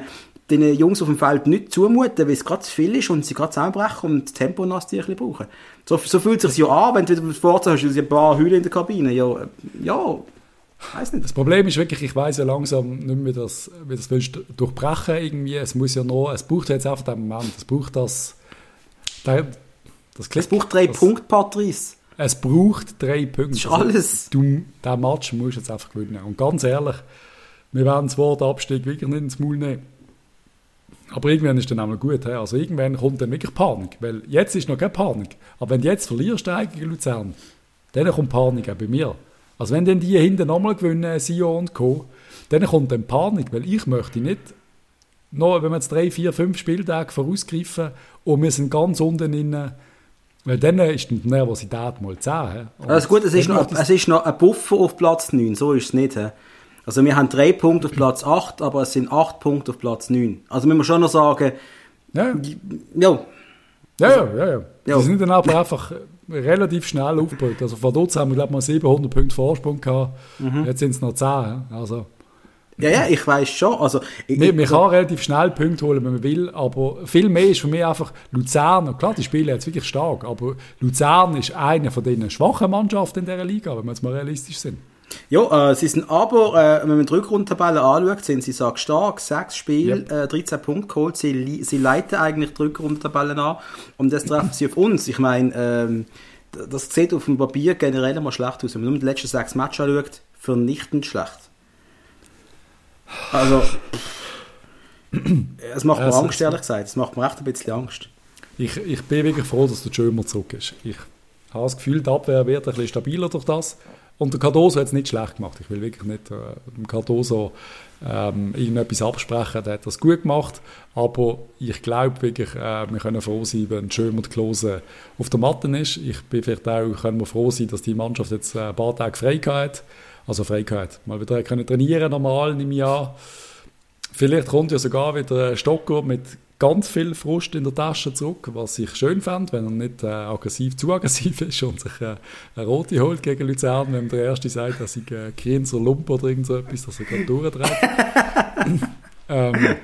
den Jungs auf dem Feld nicht zumuten, weil es gerade zu viel ist und sie gerade zusammenbrechen und das Tempo nass die ein bisschen brauchen. So, so fühlt es sich ja an, wenn du wieder vorher hast, ein paar Hülle in der Kabine. Ja, äh, ja, weiß nicht. Das Problem ist wirklich, ich weiß ja langsam nicht mehr, wie das, wie das willst du durchbrechen irgendwie. Es muss ja noch, es braucht jetzt einfach den Moment, es braucht das, der, das Es braucht drei das, Punkte, Patrice. Es braucht drei Punkte. Das ist alles. Du, den Match musst du jetzt einfach gewinnen. Und ganz ehrlich, wir werden das Wort Abstieg wirklich nicht ins Maul nehmen. Aber irgendwann ist dann auch mal gut. he? Also irgendwann kommt dann wirklich Panik. Weil jetzt ist noch keine Panik. Aber wenn du jetzt verlierst eigentlich gegen Luzern, dann kommt Panik auch bei mir. Also wenn dann die hinten nochmal gewinnen, Sion und Co., dann kommt dann Panik. Weil ich möchte nicht noch, wenn wir jetzt drei, vier, fünf Spieltage vorausgreifen und wir sind ganz unten innen, weil dann ist die Nervosität mal 10. he? Und Also gut, es ist, noch, es ist noch ein Buffer auf Platz 9, so ist es nicht. he? Also wir haben drei Punkte auf Platz 8, aber es sind acht Punkte auf Platz 9. Also müssen wir schon noch sagen, Ja, ja, ja, ja. ja, ja. Ja. Die sind dann aber einfach relativ schnell aufgebaut. Also von dort haben wir, glaube ich, mal 700 Punkte Vorsprung gehabt. Mhm. Jetzt sind es noch 10. he? Also, ja, ja, ich weiß schon. Also, ich, man, man kann relativ schnell Punkte holen, wenn man will, aber viel mehr ist für mich einfach Luzern. Klar, die spielen jetzt wirklich stark, aber Luzern ist eine von den schwachen Mannschaften in dieser Liga, wenn wir jetzt mal realistisch sind. Ja, äh, sie sind aber, äh, wenn man die Rückrundtabelle anschaut, sind sie sag stark, sechs Spiele, Ja. äh, 13 Punkte geholt. Sie, sie leiten eigentlich die Rückrundtabelle an und das treffen sie auf uns. Ich meine, ähm, das sieht auf dem Papier generell mal schlecht aus. Wenn man nur die letzten sechs Matches anschaut, vernichtend schlecht. Also, es macht mir Angst, ehrlich gesagt. Es macht mir echt ein bisschen Angst. Ich, ich bin wirklich froh, dass der Schömer zurück ist. Ich habe das Gefühl, die Abwehr wird ein bisschen stabiler durch das. Und der Cardoso hat es nicht schlecht gemacht. Ich will wirklich nicht äh, dem Cardoso ähm, irgendetwas absprechen. Der hat das gut gemacht. Aber ich glaube wirklich, äh, wir können froh sein, wenn Schömer und Klose auf der Matte ist. Ich bin vielleicht auch können wir froh sein, dass die Mannschaft jetzt äh, ein paar Tage frei hat. Also frei hat. Mal wieder können trainieren normal im Jahr. Vielleicht kommt ja sogar wieder ein Stocker mit ganz viel Frust in der Tasche zurück, was ich schön fand, wenn er nicht äh, aggressiv, zu aggressiv ist und sich äh, eine rote holt gegen Luzern, wenn der Erste sagt, dass ich äh, Grinser Lump oder irgend so etwas, dass er gerade durchdreht. ähm,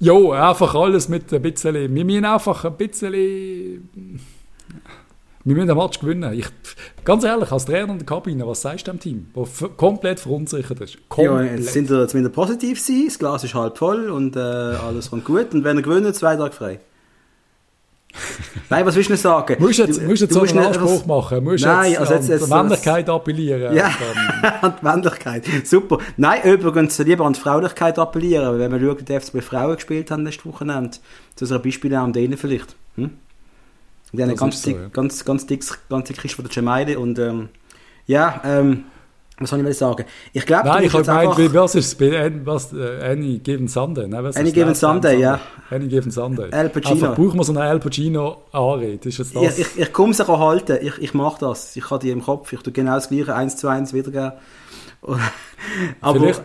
jo, einfach alles mit ein bisschen, wir müssen einfach ein bisschen, wir müssen den Match gewinnen. Ich, ganz ehrlich, als Trainer in der Kabine, was sagst du dem Team, das komplett verunsichert ist? Ja, Komplett. jetzt sind wir, wir positiv sein, das Glas ist halb voll und äh, alles kommt gut. Und wenn er gewinnt, zwei Tage frei. Nein, was willst du sagen? Musst jetzt, musst jetzt so musst einen Anspruch machen, musst Nein, jetzt also jetzt- an jetzt- die Männlichkeit appellieren. Ja, an die Männlichkeit. Super. Nein, übrigens lieber an die Fraulichkeit appellieren, wenn wir schauen, wie die FCB Frauen gespielt haben letzte Wochenende, zu unserer Beispiel haben denen vielleicht. Hm? Die haben eine Das ganz, so, dick, ja. ganz, ganz dickes, ganz dickes von der Gemeinde und ähm, ja, ähm, was soll ich mal sagen? Ich glaube, Nein, ich habe gemeint, was ist was, äh, Any Given Sunday? Ne? Was Any Given Sunday, ja. Any Given Sunday. Al Pacino. Einfach brauchen wir so eine Al Pacino Anrede. Ist jetzt das? Ich, ich, ich komme es auch halten. Ich, ich mache das. Ich habe die im Kopf. Ich tue genau das Gleiche eins zu eins wiedergeben. Aber vielleicht,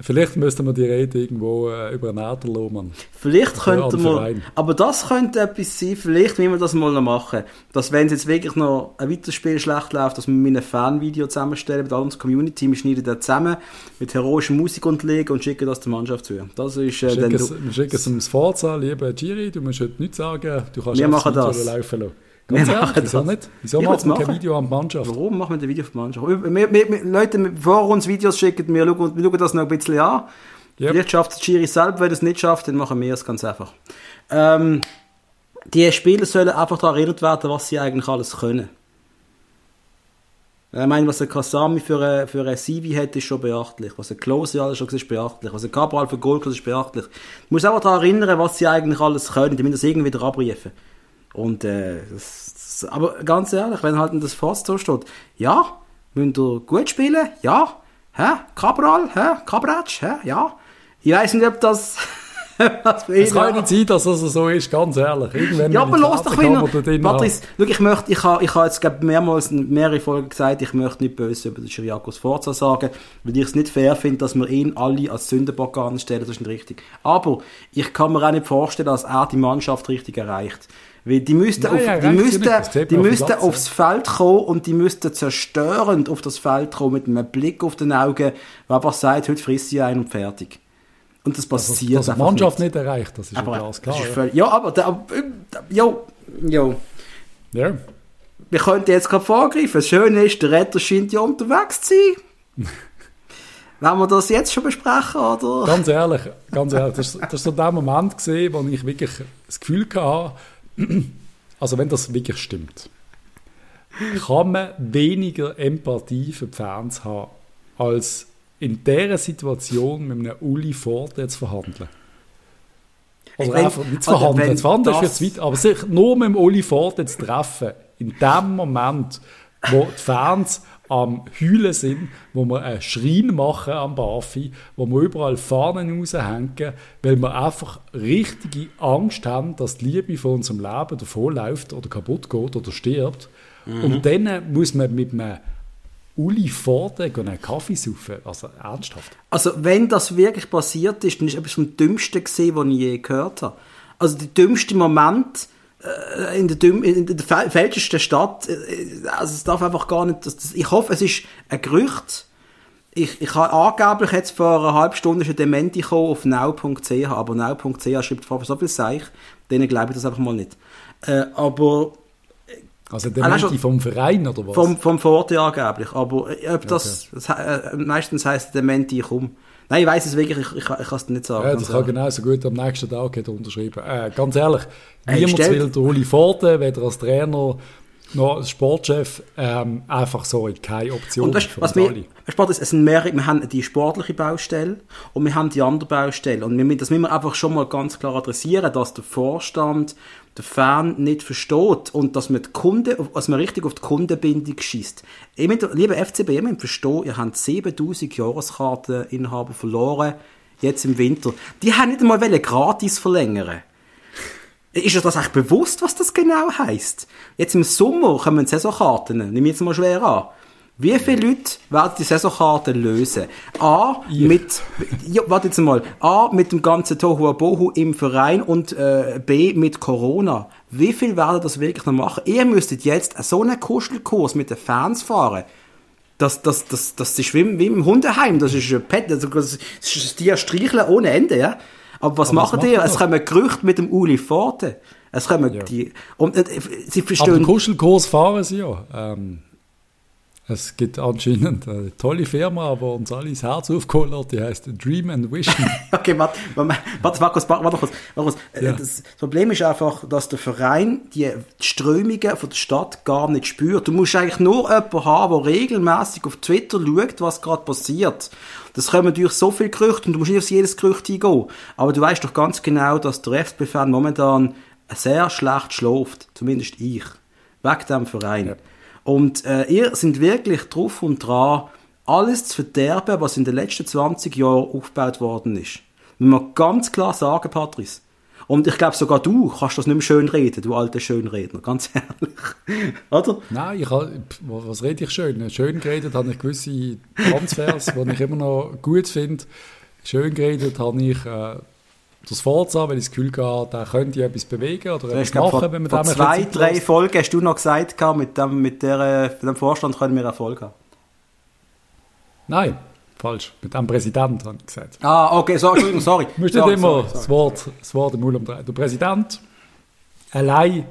vielleicht müssten wir die Rede irgendwo äh, über lassen, Mann. Vielleicht Für könnte alle man, Vereine. aber das könnte etwas sein, vielleicht müssen wir das mal noch machen, dass wenn es jetzt wirklich noch ein weiteres Spiel schlecht läuft, dass wir mit einem Fanvideo zusammenstellen mit unserer Community, wir schneiden das zusammen mit heroischer Musik unterlegen und schicken das der Mannschaft zu. Das ist äh, Wir dann schicken es- wir schicken es ums Forza, lieber Giri, du musst heute nichts sagen, du kannst Wir machen das. laufen lassen. Wir Ganz ehrlich, machen wieso das. nicht? Wieso Ich machen wir kein. Video an die Mannschaft? Warum machen wir ein Video für die Mannschaft? Wir, wir, wir, Leute, bevor uns Videos schicken, wir schauen, wir schauen das noch ein bisschen an. Yep. Vielleicht schafft es Giri selbst, wenn es nicht schafft, dann machen wir es ganz einfach. Ähm, die Spieler sollen einfach daran erinnert werden, was sie eigentlich alles können. Ich meine, was der Kasami für ein, für ein CV hat, ist schon beachtlich. Was der Klose alles schon ist beachtlich. Was der Cabral für Goal ist beachtlich. Du musst einfach daran erinnern, was sie eigentlich alles können. Müssen das irgendwie wieder abrufen. Und, äh, das, das, aber ganz ehrlich, wenn halt das Fass so steht, ja, müsst ihr gut spielen, ja, hä, Cabral, hä, Cabratsch, hä, ja. Ich weiß nicht, ob das, Es kann ja nicht sein, dass das so ist, ganz ehrlich. Irgendwann ja, aber ich los doch wieder. Patrice, schau, ich möchte, ich habe, ich habe jetzt glaub, mehrmals in mehrere Folgen gesagt, ich möchte nicht böse über den Chiriakos Forza sagen, weil ich es nicht fair finde, dass wir ihn alle als Sündenbock anstellen, das ist nicht richtig. Aber ich kann mir auch nicht vorstellen, dass er die Mannschaft richtig erreicht. Weil die müssten, auf, er die müssten, die auf aufs Feld kommen und die müssten zerstörend auf das Feld kommen, mit einem Blick auf den Augen, der einfach sagt, heute frisst sie ein und fertig. Und das passiert dass die Mannschaft nicht. nicht erreicht, das ist ja Aber ganz das klar. ist ja. völlig, ja, aber der, jo, jo. Ja. Wir könnten jetzt gerade vorgreifen. Das Schöne ist, der Retter scheint ja unterwegs zu sein. Wollen wir das jetzt schon besprechen, oder? Ganz ehrlich, ganz ehrlich, das, ist so der Moment gesehen, wo ich wirklich das Gefühl hatte, also wenn das wirklich stimmt, kann man weniger Empathie für die Fans haben, als in dieser Situation mit einem Uli Forte zu verhandeln. Oder Wenn- einfach nicht zu verhandeln, wenn zu verhandeln ist jetzt weit, aber sich nur mit dem Uli Forte zu treffen, in dem Moment, wo die Fans am Heulen sind, wo wir einen Schrein machen am Bafi, wo wir überall Fahnen raushängen, weil wir einfach richtige Angst haben, dass die Liebe von unserem Leben davonläuft oder kaputt geht oder stirbt. Und dann muss man mit einem Uli Forte gehen einen Kaffee saufen. Also ernsthaft. Also, wenn das wirklich passiert ist, dann ist etwas vom Dümmsten gesehen, was ich je gehört habe. Also, der dümmste Moment in der, dümm, in der falschesten Stadt, äh, also, es darf einfach gar nicht, das, ich hoffe, es ist ein Gerücht. Ich, ich habe angeblich jetzt vor einer halben Stunde schon Dementi gekommen auf now.ch, aber now.ch schreibt vorher so viel Seich, denen glaube ich das einfach mal nicht. Äh, aber Also der ah, vom Verein oder was? Vom, vom Vorteil angeblich. Aber äh, ob das, okay. das äh, meistens heisst der Menti komm. Nein, ich weiß es wirklich, ich, ich, ich kann es nicht sagen. Ja, das kann genauso gut am nächsten Tag unterschreiben. Äh, ganz ehrlich, niemand will der Uli Forte, weder als Trainer noch als Sportchef, ähm, einfach so keine Option und weißt, für was wir, Sport ist, es sind mehrere, wir haben die sportliche Baustelle und wir haben die andere Baustelle. Und wir, das müssen wir einfach schon mal ganz klar adressieren, dass der Vorstand der Fan nicht versteht und dass man, die Kunde, dass man richtig auf die Kundenbindung schießt. Lieber FCB, ihr müsst verstehen, ihr habt 7000 Jahreskarteninhaber verloren, jetzt im Winter. Die haben nicht einmal gratis verlängern ist euch das eigentlich bewusst, was das genau heisst? Jetzt im Sommer kommen Saisonkarten, nehme ich jetzt mal schwer an. Wie viele Leute werden die Saisonkarten lösen? A, ich. mit, ja, warte jetzt mal, A, mit dem ganzen Tohu Bohu im Verein und äh, B, mit Corona. Wie viel werden das wirklich noch machen? Ihr müsstet jetzt so einen Kuschelkurs mit den Fans fahren. Das, das, das, das ist wie, wie im Hundeheim. Das ist ein Pet, das ist die streicheln ohne Ende, ja? Aber was Aber machen die? Es kommen Gerüchte mit dem Uli Forte. Es kommen ja. die, und, äh, sie verstehen... Aber den Kuschelkurs fahren sie ja. Ähm, es gibt anscheinend eine tolle Firma, aber uns alle ins Herz aufgeholt hat, die heißt Dream and Vision. okay, warte, warte, warte, warte, kurz. Warte kurz. Ja. Das Problem ist einfach, dass der Verein die Strömungen von der Stadt gar nicht spürt. Du musst eigentlich nur jemanden haben, der regelmäßig auf Twitter schaut, was gerade passiert. Das kommen durch so viele Gerüchte und du musst nicht auf jedes Gerücht eingehen. Aber du weißt doch ganz genau, dass der FCB-Fan momentan sehr schlecht schläft. Zumindest ich. Wegen diesem Verein. Ja. Und äh, ihr sind wirklich drauf und dran, alles zu verderben, was in den letzten 20 Jahren aufgebaut worden ist. Muss man ganz klar sagen, Patrice. Und ich glaube, sogar du kannst das nicht mehr schön reden, du alter Schönredner, ganz ehrlich. Oder? Nein, ich habe, was rede ich schön? Schön geredet habe ich gewisse Transfers, die ich immer noch gut finde. Schön geredet habe ich äh, das Forza, weil ich das Gefühl hatte, da könnte ich etwas bewegen oder etwas machen, vor, wenn man vor zwei, drei Folgen hast du noch gesagt, mit dem, mit, der, mit dem Vorstand können wir Erfolg haben. Nein, falsch. Mit dem Präsident, habe ich gesagt. Ah, okay, so, Entschuldigung, sorry. Du musst nicht immer sorry, sorry. Das, Wort, das Wort im Mund umdrehen. Der Präsident allein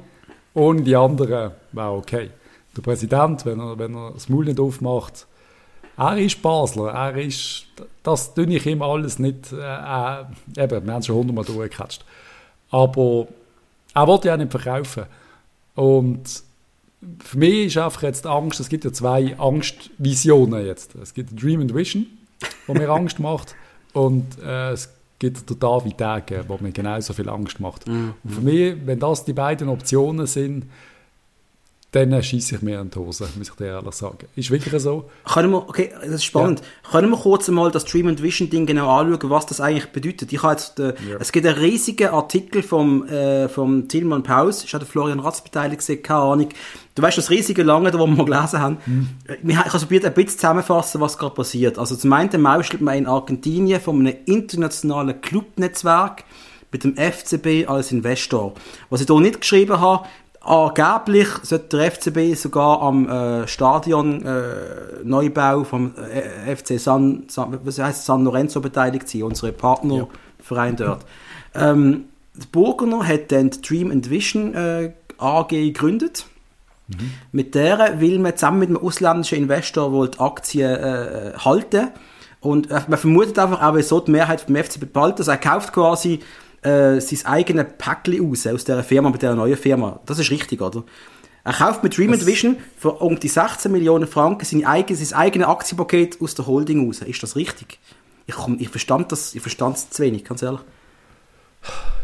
ohne die anderen wäre okay. Der Präsident, wenn er, wenn er das Maul nicht aufmacht, er ist Basler, er ist, das tue ich ihm alles nicht, äh, äh, eben, wir haben es schon hundertmal durchgecatcht. Aber er wollte ja nicht verkaufen. Und für mich ist einfach jetzt Angst, es gibt ja zwei Angstvisionen jetzt. Es gibt Dream and Vision, wo mir Angst macht, und äh, es gibt der David Degen, wo mir genauso viel Angst macht. Mhm. Und für mich, wenn das die beiden Optionen sind, dann schieße ich mir in die Hose, muss ich dir ehrlich sagen. Ist wirklich so. Können wir, okay, das ist spannend. Ja. Können wir kurz einmal das Dream and Vision Ding genau anschauen, was das eigentlich bedeutet? Ich jetzt, äh, ja. Es gibt einen riesigen Artikel vom, äh, vom Tilman Paus, auch der Florian Ratz beteiligt, keine Ahnung. Du weißt, das riesige Lange, das wir mal gelesen haben. Mhm. Ich habe probiert, ein bisschen zusammenfassen, was gerade passiert. Also zum einen mauschelt man in Argentinien von einem internationalen Clubnetzwerk mit dem FCB als Investor. Was ich hier nicht geschrieben habe, Angeblich sollte der FCB sogar am äh, Stadion äh, Neubau vom äh, FC San, San, was heißt San Lorenzo beteiligt sein, unsere Partnerverein ja. dort. Ähm, Burgener hat dann die Dream and Vision äh, AG gegründet. Mhm. Mit der will man zusammen mit einem ausländischen Investor wohl die Aktien äh, halten. Und äh, man vermutet einfach auch, weil so die Mehrheit vom FCB behalten. Also er kauft quasi äh, sein eigenes Päckchen aus, aus dieser Firma, mit dieser neuen Firma. Das ist richtig, oder? Er kauft mit Dream Vision für um die 16 Millionen Franken sein, eigen, sein eigenes Aktienpaket aus der Holding raus. Ist das richtig? Ich, komm, ich verstand das, ich verstand es zu wenig, ganz ehrlich.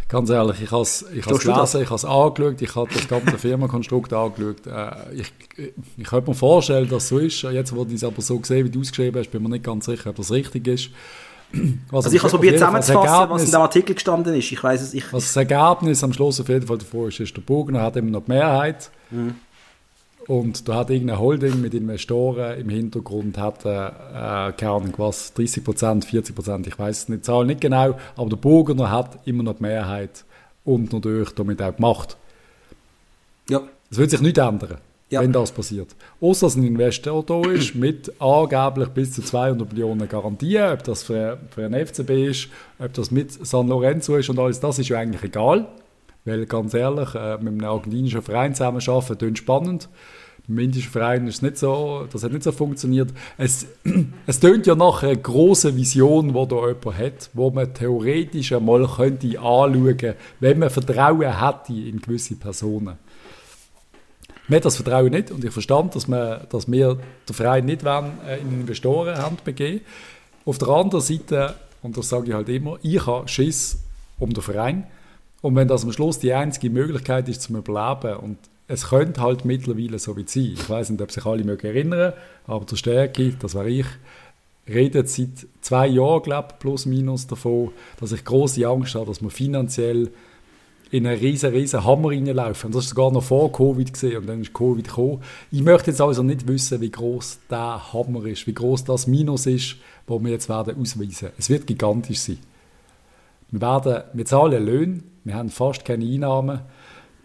Ganz ehrlich, ich habe es ich gelesen, ich habe es angeschaut, ich habe das ganze Firmenkonstrukt angeschaut. Äh, ich, ich könnte mir vorstellen, dass es so ist. Jetzt, wo ich es aber so gesehen, wie du es geschrieben hast, bin mir nicht ganz sicher, ob das richtig ist. Was also ich habe probiert zusammenzufassen, was in dem Artikel gestanden ist. Ich weiß es. Ich, was das Ergebnis am Schluss auf jeden Fall davor ist, ist der Bugner hat immer noch die Mehrheit. Mhm. Und da hat irgendeine Holding mit Investoren im Hintergrund, hat, äh, äh keine Ahnung was, 30 Prozent, 40 Prozent, ich weiß die Zahl nicht genau, aber der Bugner hat immer noch die Mehrheit und natürlich damit auch die Macht. Ja. Das wird sich nicht ändern ja. wenn das passiert. Außer dass ein Investor da ist mit angeblich bis zu 200 Millionen Garantien, ob das für, für einen FCB ist, ob das mit San Lorenzo ist und alles, das ist ja eigentlich egal. Weil ganz ehrlich, äh, mit einem argentinischen Verein zusammenarbeiten, klingt spannend. Im indischen Verein ist nicht so, das hat nicht so funktioniert. Es, es tönt ja nach einer grossen Vision, die da jemand hat, wo man theoretisch einmal könnte anschauen, wenn man Vertrauen hätte in gewisse Personen. Wir haben das Vertrauen nicht und ich verstand, dass, man, dass wir den Verein nicht wollen, äh, in Investorenhand begeben. Auf der anderen Seite, und das sage ich halt immer, ich habe Schiss um den Verein. Und wenn das am Schluss die einzige Möglichkeit ist zum Überleben und es könnte halt mittlerweile so wie sein. Ich weiß nicht, ob sich alle mögen erinnern, aber der Stärke, das war ich, redet seit zwei Jahren, glaube plus minus davon, dass ich große Angst habe, dass man finanziell in einen riesen, riesen Hammer reinlaufen. Und das war sogar noch vor Covid gesehen und dann ist Covid gekommen. Ich möchte jetzt also nicht wissen, wie groß der Hammer ist, wie groß das Minus ist, wo wir jetzt werden ausweisen. Es wird gigantisch sein. Wir werden, wir zahlen Löhne, wir haben fast keine Einnahmen,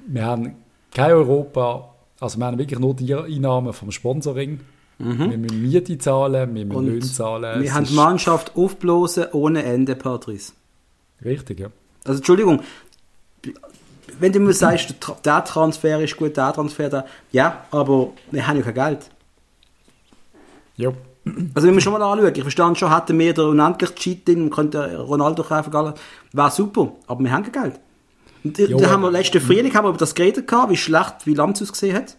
wir haben kein Europa, also wir haben wirklich nur die Einnahmen vom Sponsoring. Mhm. Wir müssen Miete zahlen, wir müssen Löhne zahlen. Wir haben die Mannschaft aufblasen ohne Ende, Patrice. Richtig, ja. Also Entschuldigung, wenn du mir sagst, der Transfer ist gut, der Transfer da, ja, aber wir haben ja kein Geld. Ja. Also wenn wir schon mal anschauen, ich verstand schon, hätten wir da unendlich Cheat drin und könnten Ronaldo kaufen, wäre super, aber wir haben kein Geld. Und jo, da haben wir letzten Frühling haben wir über das geredet gehabt, wie schlecht, wie Lamz ausgesehen hat,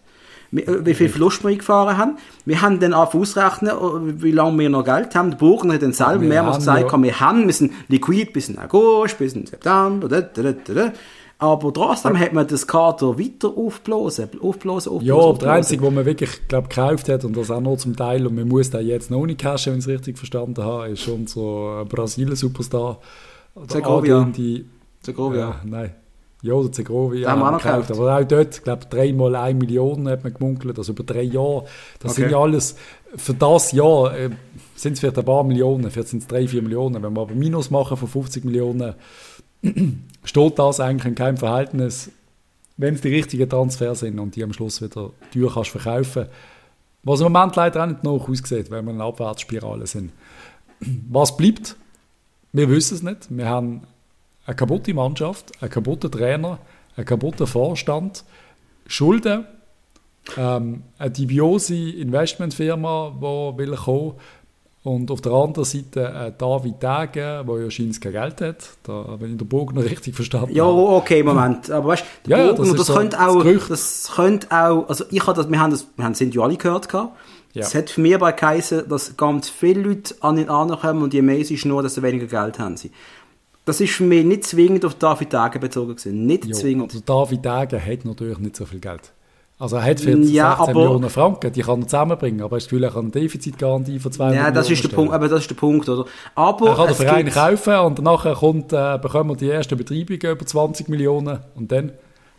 wie viel Verlust wir eingefahren haben. Wir haben dann auch ausrechnen, wie lange wir noch Geld haben. Der Burgen hat dann selber mehrmals gesagt, ja. wir haben, wir sind liquid bis in August, bis in September, da, da, da, da. Aber trotzdem ja. hat man das Kader weiter aufblasen, aufblasen, aufblasen. Ja, aber der einzige, wo man wirklich, glaube gekauft hat, und das auch nur zum Teil, und man muss da jetzt noch nicht cashen, wenn ich es richtig verstanden habe, ist unser Brasilien-Superstar. Segovia. Segovia. Ja, nein. Ja, der Zegrovia ja, haben wir gekauft. Aber auch dort, glaube ich, dreimal eine Million hat man gemunkelt, also über drei Jahre. Das okay. sind ja alles, für das Jahr äh, sind es vielleicht ein paar Millionen, vielleicht sind es drei, vier Millionen. Wenn wir aber Minus machen von 50 Millionen, steht das eigentlich in keinem Verhältnis, wenn es die richtigen Transfers sind und die am Schluss wieder teuer kannst verkaufen. Was im Moment leider auch nicht noch aussieht, wenn wir in einer Abwärtsspirale sind. Was bleibt? Wir wissen es nicht. Wir haben eine kaputte Mannschaft, einen kaputten Trainer, einen kaputten Vorstand, Schulden, ähm, eine dubiose Investmentfirma, die will kommen und auf der anderen Seite äh, David Degen, der ja scheinbar kein Geld hat, da, wenn ich den Bogen richtig verstanden ja, habe. Ja, okay, Moment. Aber weißt du, ja, Bogen, das, das, so könnte auch, das, könnte auch, also ich habe das, wir haben das, wir haben das ja alle gehört gehabt. Ja. Es hat für mich aber geheißen, dass ganz viele Leute an ihn ankommen und die Messe ist nur, dass sie weniger Geld haben. Das ist für mich nicht zwingend auf David Degen bezogen gewesen. Nicht jo, zwingend. Also David Degen hat natürlich nicht so viel Geld. Also er hat 14, ja, 16 aber, Millionen Franken, die kann er zusammenbringen, aber du das Gefühl, er kann eine Defizitgarantie von 2 ja, Millionen das ist der Punkt, aber das ist der Punkt, oder? Aber er kann den Verein kaufen und danach kommt, äh, bekommen wir die ersten Betreibungen über 20 Millionen und dann,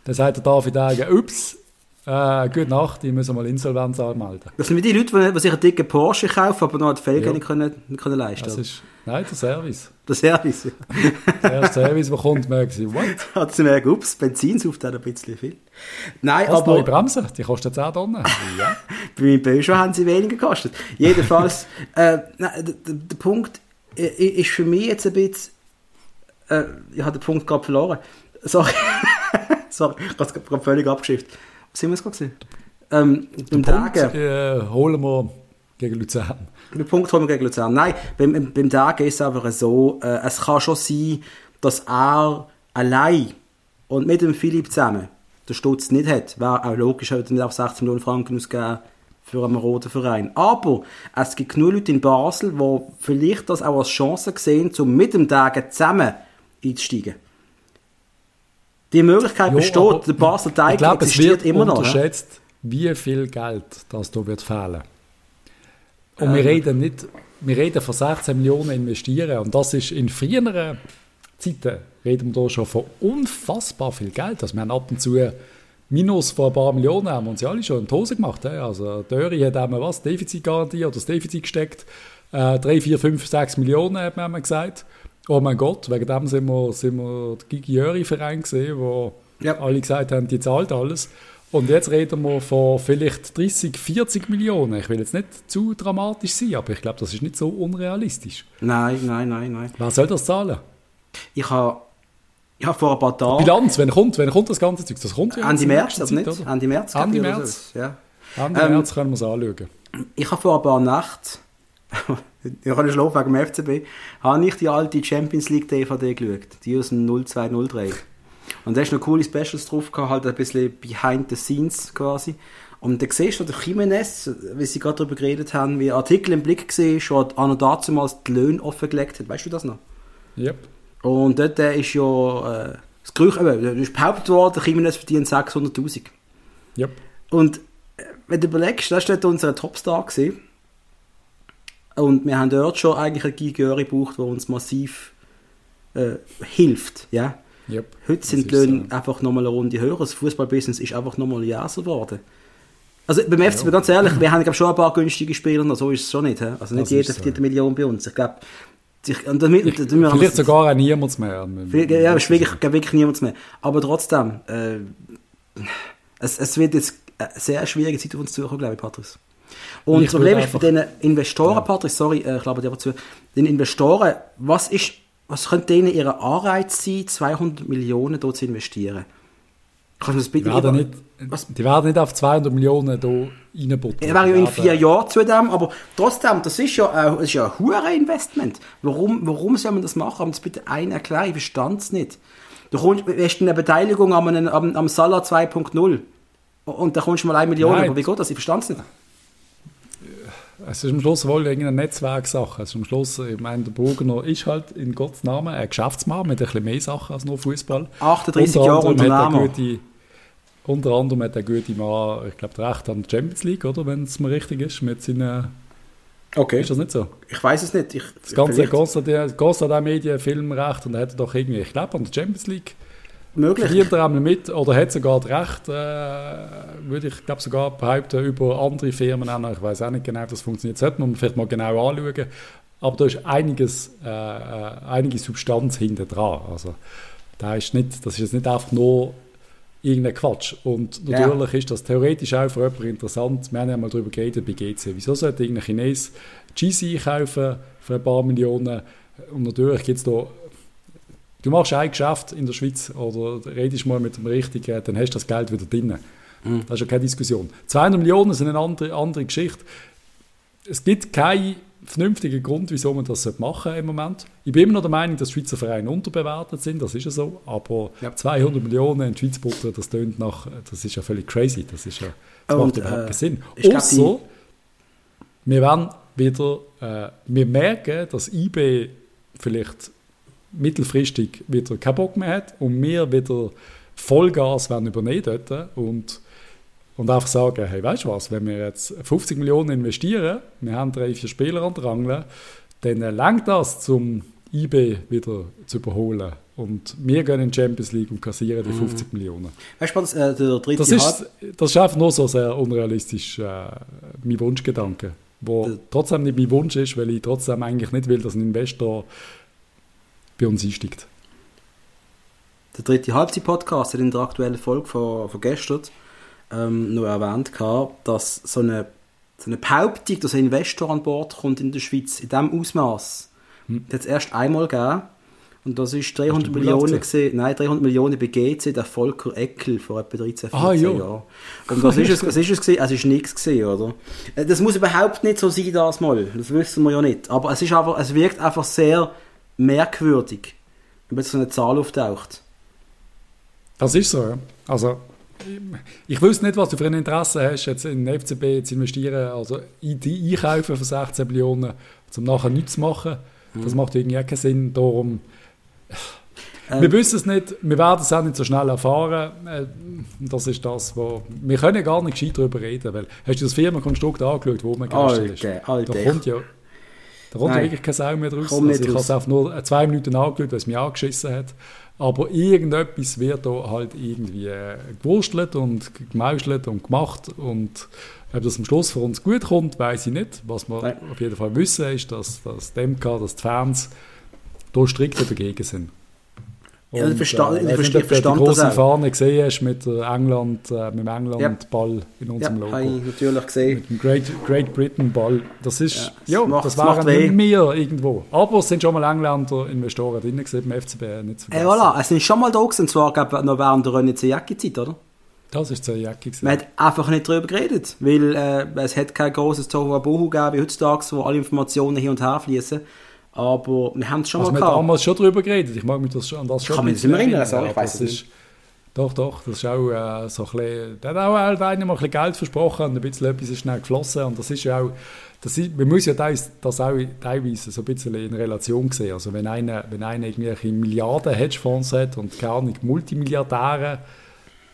dann sagt der David Degen, ups, äh, gute Nacht, die müssen mal Insolvenz anmelden. Das sind die Leute, die sich einen dicken Porsche kaufen, aber noch die Felgen ja. nicht, können, nicht können leisten ist, Nein, der Service. Der Service, ja. der Service, der kommt, merkt sie, what? Hat sie merkt, ups, Benzin sauft ein bisschen viel. Nein, Was, aber... neue Bremsen, die kosten 10 Tonnen. ja. Bei meinem Peugeot haben sie weniger gekostet. Jedenfalls, äh, nein, der, der, Punkt ist für mich jetzt ein bisschen... Äh, ich habe den Punkt gerade verloren. Sorry. Sorry, ich habe es gerade völlig abgeschifft. Sind wir es gerade ähm, Den Punkt äh, holen wir gegen Luzern. Den Punkt holen wir gegen Luzern. Nein, beim, beim Tage ist es einfach so, äh, es kann schon sein, dass er allein und mit dem Philipp zusammen den Stutz nicht hat. Wäre auch logisch, er würde nicht auf 16 Millionen Franken ausgeben für einen roten Verein. Aber es gibt genug Leute in Basel, die vielleicht das auch als Chance sehen, um mit dem Tage zusammen einzusteigen. Die Möglichkeit jo, besteht, der Basel Teig glaub, existiert immer noch. unterschätzt, wie viel Geld das da wird fehlen. Und ähm. wir reden nicht, wir reden von 16 Millionen investieren und das ist in früheren Zeiten, reden wir da schon von unfassbar viel Geld. Also wir haben ab und zu Minus von ein paar Millionen haben wir uns ja alle schon in die Hose gemacht. Also Döri hat einmal was, Defizitgarantie oder das Defizit gesteckt. Äh, 3, 4, 5, 6 Millionen hat man gesagt oh mein Gott, wegen dem sind wir, sind wir der Gigi-Jöri-Verein gesehen, wo ja. alle gesagt haben, die zahlt alles. Und jetzt reden wir von vielleicht 30, 40 Millionen. Ich will jetzt nicht zu dramatisch sein, aber ich glaube, das ist nicht so unrealistisch. Nein, nein, nein, nein. Wer soll das zahlen? Ich habe Ja, vor ein paar Tagen. Bilanz, wenn kommt, wenn kommt das ganze Zeug? Das kommt ja Ende März, nächsten also nicht? Ende März. Ende ich, März. Ja. Ende Ähm, März können wir es anschauen. Ich habe vor ein paar Nächten, ich nicht schlafen wegen dem FCB, habe ich die alte Champions League DVD geschaut, die aus dem 0203. Und da ist noch coole Specials drauf gehabt, halt ein bisschen behind the scenes quasi. Und da siehst du der Jimenez, wie sie gerade darüber geredet haben, wie Artikel im Blick gesehen, schon an und dazumals die Löhne offengelegt hat. Weißt du das noch? Yep. Und dort äh, ist ja äh, das Gerücht, eben, da ist behauptet worden, der Jimenez verdient 600'000. Yep. Und äh, wenn du überlegst, das war dort unser Topstar. Gewesen. Und wir haben dort schon eigentlich einen Guy Göri gebraucht, der uns massiv äh, hilft. Ja? Yep. Heute sind die Löhne so. einfach nochmal eine Runde höher. Das Fußballbusiness ist einfach nochmal jäser geworden. Also beim FCB, ganz ehrlich, wir haben glaub, schon ein paar günstige Spieler, so ist es schon nicht. hä? Also nicht Das jeder ist so. verdient eine Million bei uns. Ich glaube, und damit, Ich, damit vielleicht sogar auch niemand mehr. Ja, es ist wirklich, wirklich niemand mehr. Aber trotzdem, äh, es, es wird jetzt eine sehr schwierige Zeit auf uns zukommen, glaube ich, Patrice. Und Ich das Problem ist einfach- den Investoren, Patrice, sorry, äh, ich glaube dir aber zu, den Investoren, was ist, was könnte denen ihr Anreiz sein, 200 Millionen dort zu investieren? Kannst du das Die bitte werden, über- nicht, Was? die werden nicht auf 200 Millionen hier reinbuttern. Er wäre ja Die in werden- vier Jahren zu dem, aber trotzdem, das ist ja, ein- das ist ja ein hohes Investment. Warum, warum soll man das machen? Haben das bitte einen erklären? Ich verstand es nicht. Du kommst, hast eine Beteiligung am, am, am Salah 2.0 und da kommst du mal eine Million. Nein. Aber wie geht das? Ich verstand es nicht. Es ist am Schluss wohl irgendeine Netzwerksache. Es ist am Schluss, ich meine, der Burgener ist halt in Gottes Namen ein Geschäftsmann mit ein bisschen mehr Sachen als nur Fußball. 38 Unter Jahre er Unternehmer. gute, unter anderem hat der gute Mann, ich glaube, Recht an der Champions League, oder? Wenn es mir richtig ist, mit seinen. Okay. Ist das nicht so? Ich weiß es nicht. Ich, Das ganze Constantin Constantin Medien, Filmrecht und er hat doch irgendwie, ich glaube, an der Champions League möglich. verdient er einmal mit oder hat sogar das Recht, äh, würde ich glaube sogar behaupten, über andere Firmen auch. Ich weiß auch nicht genau, wie das funktioniert. Sollte man vielleicht mal genau anschauen. Aber da ist einiges, äh, äh, einige Substanz hinter dran. Also, da ist nicht, das ist jetzt nicht einfach nur irgendein Quatsch. Und Ja. natürlich ist das theoretisch auch für jemanden interessant. Wir haben ja mal darüber geredet bei GC. Wieso sollte irgendein Chines GC kaufen für ein paar Millionen? Und natürlich gibt es da Du machst ein Geschäft in der Schweiz oder redest mal mit dem Richtigen, dann hast du das Geld wieder drin. Das ist ja keine Diskussion. 200 Millionen sind eine andere, andere Geschichte. Es gibt keinen vernünftigen Grund, wieso man das machen im Moment. Ich bin immer noch der Meinung, dass Schweizer Vereine unterbewertet sind, das ist ja so. Aber Ja. 200 Millionen in Schweiz buttern, das tönt nach, das ist ja völlig crazy. Das, ist ja, das Und, macht überhaupt äh, keinen Sinn. Ausser, wir werden wieder, äh, wir merken, dass IB vielleicht mittelfristig wieder keinen Bock mehr hat und wir wieder Vollgas werden übernehmen dort und, und einfach sagen, hey, weißt du was, wenn wir jetzt 50 Millionen investieren, wir haben drei, vier Spieler an der Angel, dann äh, langt das, zum IB wieder zu überholen. Und wir gehen in die Champions League und kassieren die 50 Millionen. Weißt du, was, äh, der dritte Das ist, das ist einfach nur so sehr unrealistisch, äh, mein Wunschgedanke. Wo Der- trotzdem nicht mein Wunsch ist, weil ich trotzdem eigentlich nicht will, dass ein Investor bei uns einsteigt. Der dritte Halbzeit-Podcast hat in der aktuellen Folge von, von gestern ähm, noch erwähnt, gehabt, dass so eine, so eine Behauptung, dass ein Investor an Bord kommt in der Schweiz, in diesem Ausmaß, Hm. hat es erst einmal gegeben. Und das ist 300 Hast du Millionen gesehen, nein, 300 Millionen bei GC, der Volker Eckel vor etwa 13, 14 Ah, ja. Jahren. Und was ist es, was ist es gewesen? Es ist nichts gesehen, oder? Äh, Das muss überhaupt nicht so sein, das mal. Das wissen wir ja nicht. Aber es ist einfach, es wirkt einfach sehr merkwürdig, wenn jetzt so eine Zahl auftaucht. Das ist so, ja. Also, ich, wüsste nicht, was du für ein Interesse hast, jetzt in den FCB zu investieren, also in die Einkaufen von 16 Millionen, um nachher nichts zu machen. Das macht irgendwie auch keinen Sinn. Darum, Ähm, wir wissen es nicht, wir werden es auch nicht so schnell erfahren. Äh, Das ist das, wo wir können gar nicht gescheit darüber reden, weil hast du das Firmenkonstrukt angeschaut, wo man gerechnet ist? Da kommt ja, da kommt ja wirklich keine Sau mehr draus. Also ich habe es einfach nur zwei Minuten angeschaut, weil es mich angeschissen hat. Aber irgendetwas wird da halt irgendwie äh, gewurstelt und gemauschelt und gemacht. Und ob das am Schluss für uns gut kommt, weiß ich nicht. Was wir Nein. auf jeden Fall wissen, ist, dass, dass die MK, dass die Fans da strikt dagegen sind. Ja, ich verstand- ich verstehe- nicht, ob du verstand die große. Fahne gesehen hast mit, der England, äh, mit dem England-Ball in Ja, unserem habe Logo. ich natürlich gesehen. Mit dem Great, Great Britain Ball. Das ist, Ja, ja, macht- das waren nicht wir irgendwo. Aber es sind schon mal Engländer Investoren drin gewesen, beim FCB, nicht zu Äh, vergessen. voilà, es sind schon mal da gewesen, und zwar ich, noch während der René Zajacki-Zeit, oder? Das ist sehr Jacke gewesen. Man hat einfach nicht darüber geredet, weil äh, es hat kein großes Tohuwabohu gegeben wie heutzutage, wo alle Informationen hin und her fließen. Aber wir haben es schon Also mal wir haben gehabt. damals schon drüber geredet. Ich mag mich das schon, an das schon kann mich nicht mehr erinnern, sorry, ich das es ist, Doch, doch, das ist auch äh, so ein bisschen, da hat auch halt einer mal ein bisschen Geld versprochen und ein bisschen etwas ist schnell geflossen und das ist ja auch, das ist, man muss ja das, das auch teilweise so ein bisschen in Relation sehen. Also wenn einer, wenn einer irgendwelche Milliarden Hedgefonds hat und gar nicht Multimilliardäre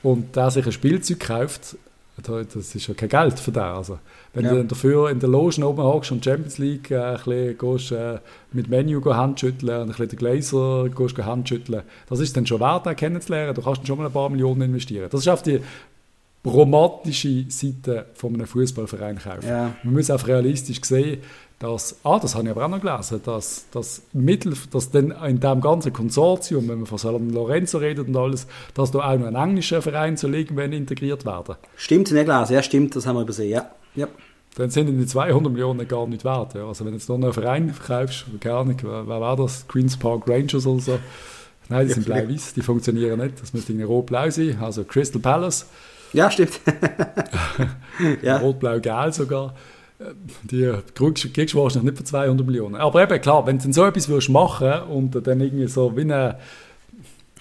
und der sich ein Spielzeug kauft, das ist ja kein Geld für den. Also, wenn Ja. du dann dafür in der Loge oben hockst und Champions League äh, ein bisschen gehst, äh, mit Menu go Handschütteln und ein bisschen den Glazer gehst Handschütteln, das ist dann schon wert, den kennenzulernen. Du kannst dann schon mal ein paar Millionen investieren. Das ist auf die romantische Seite von einem Fußballverein kaufen. Ja. Man muss auch realistisch sehen, dass, ah, das habe ich aber auch noch gelesen, dass, dass, Mittel, dass dann in diesem ganzen Konsortium, wenn man von San Lorenzo redet und alles, dass da auch noch ein englischer Verein soll irgendwann integriert werden. Stimmt, nicht gelesen. Ja, stimmt, das haben wir übersehen. Ja. ja. Dann sind die 200 Millionen gar nicht wert. Ja. Also wenn du jetzt noch einen Verein kaufst, keine Ahnung, wer, wer war das? Queen's Park Rangers oder so. Nein, die sind blau-weiß, die funktionieren nicht. Das müsste irgendwie rot-blau sein. Also Crystal Palace, Ja, stimmt. ja. rot-blau-gel sogar. Die kriegst du wahrscheinlich nicht für 200 Millionen. Aber eben, klar, wenn du so etwas würdest machen und dann irgendwie so wie eine,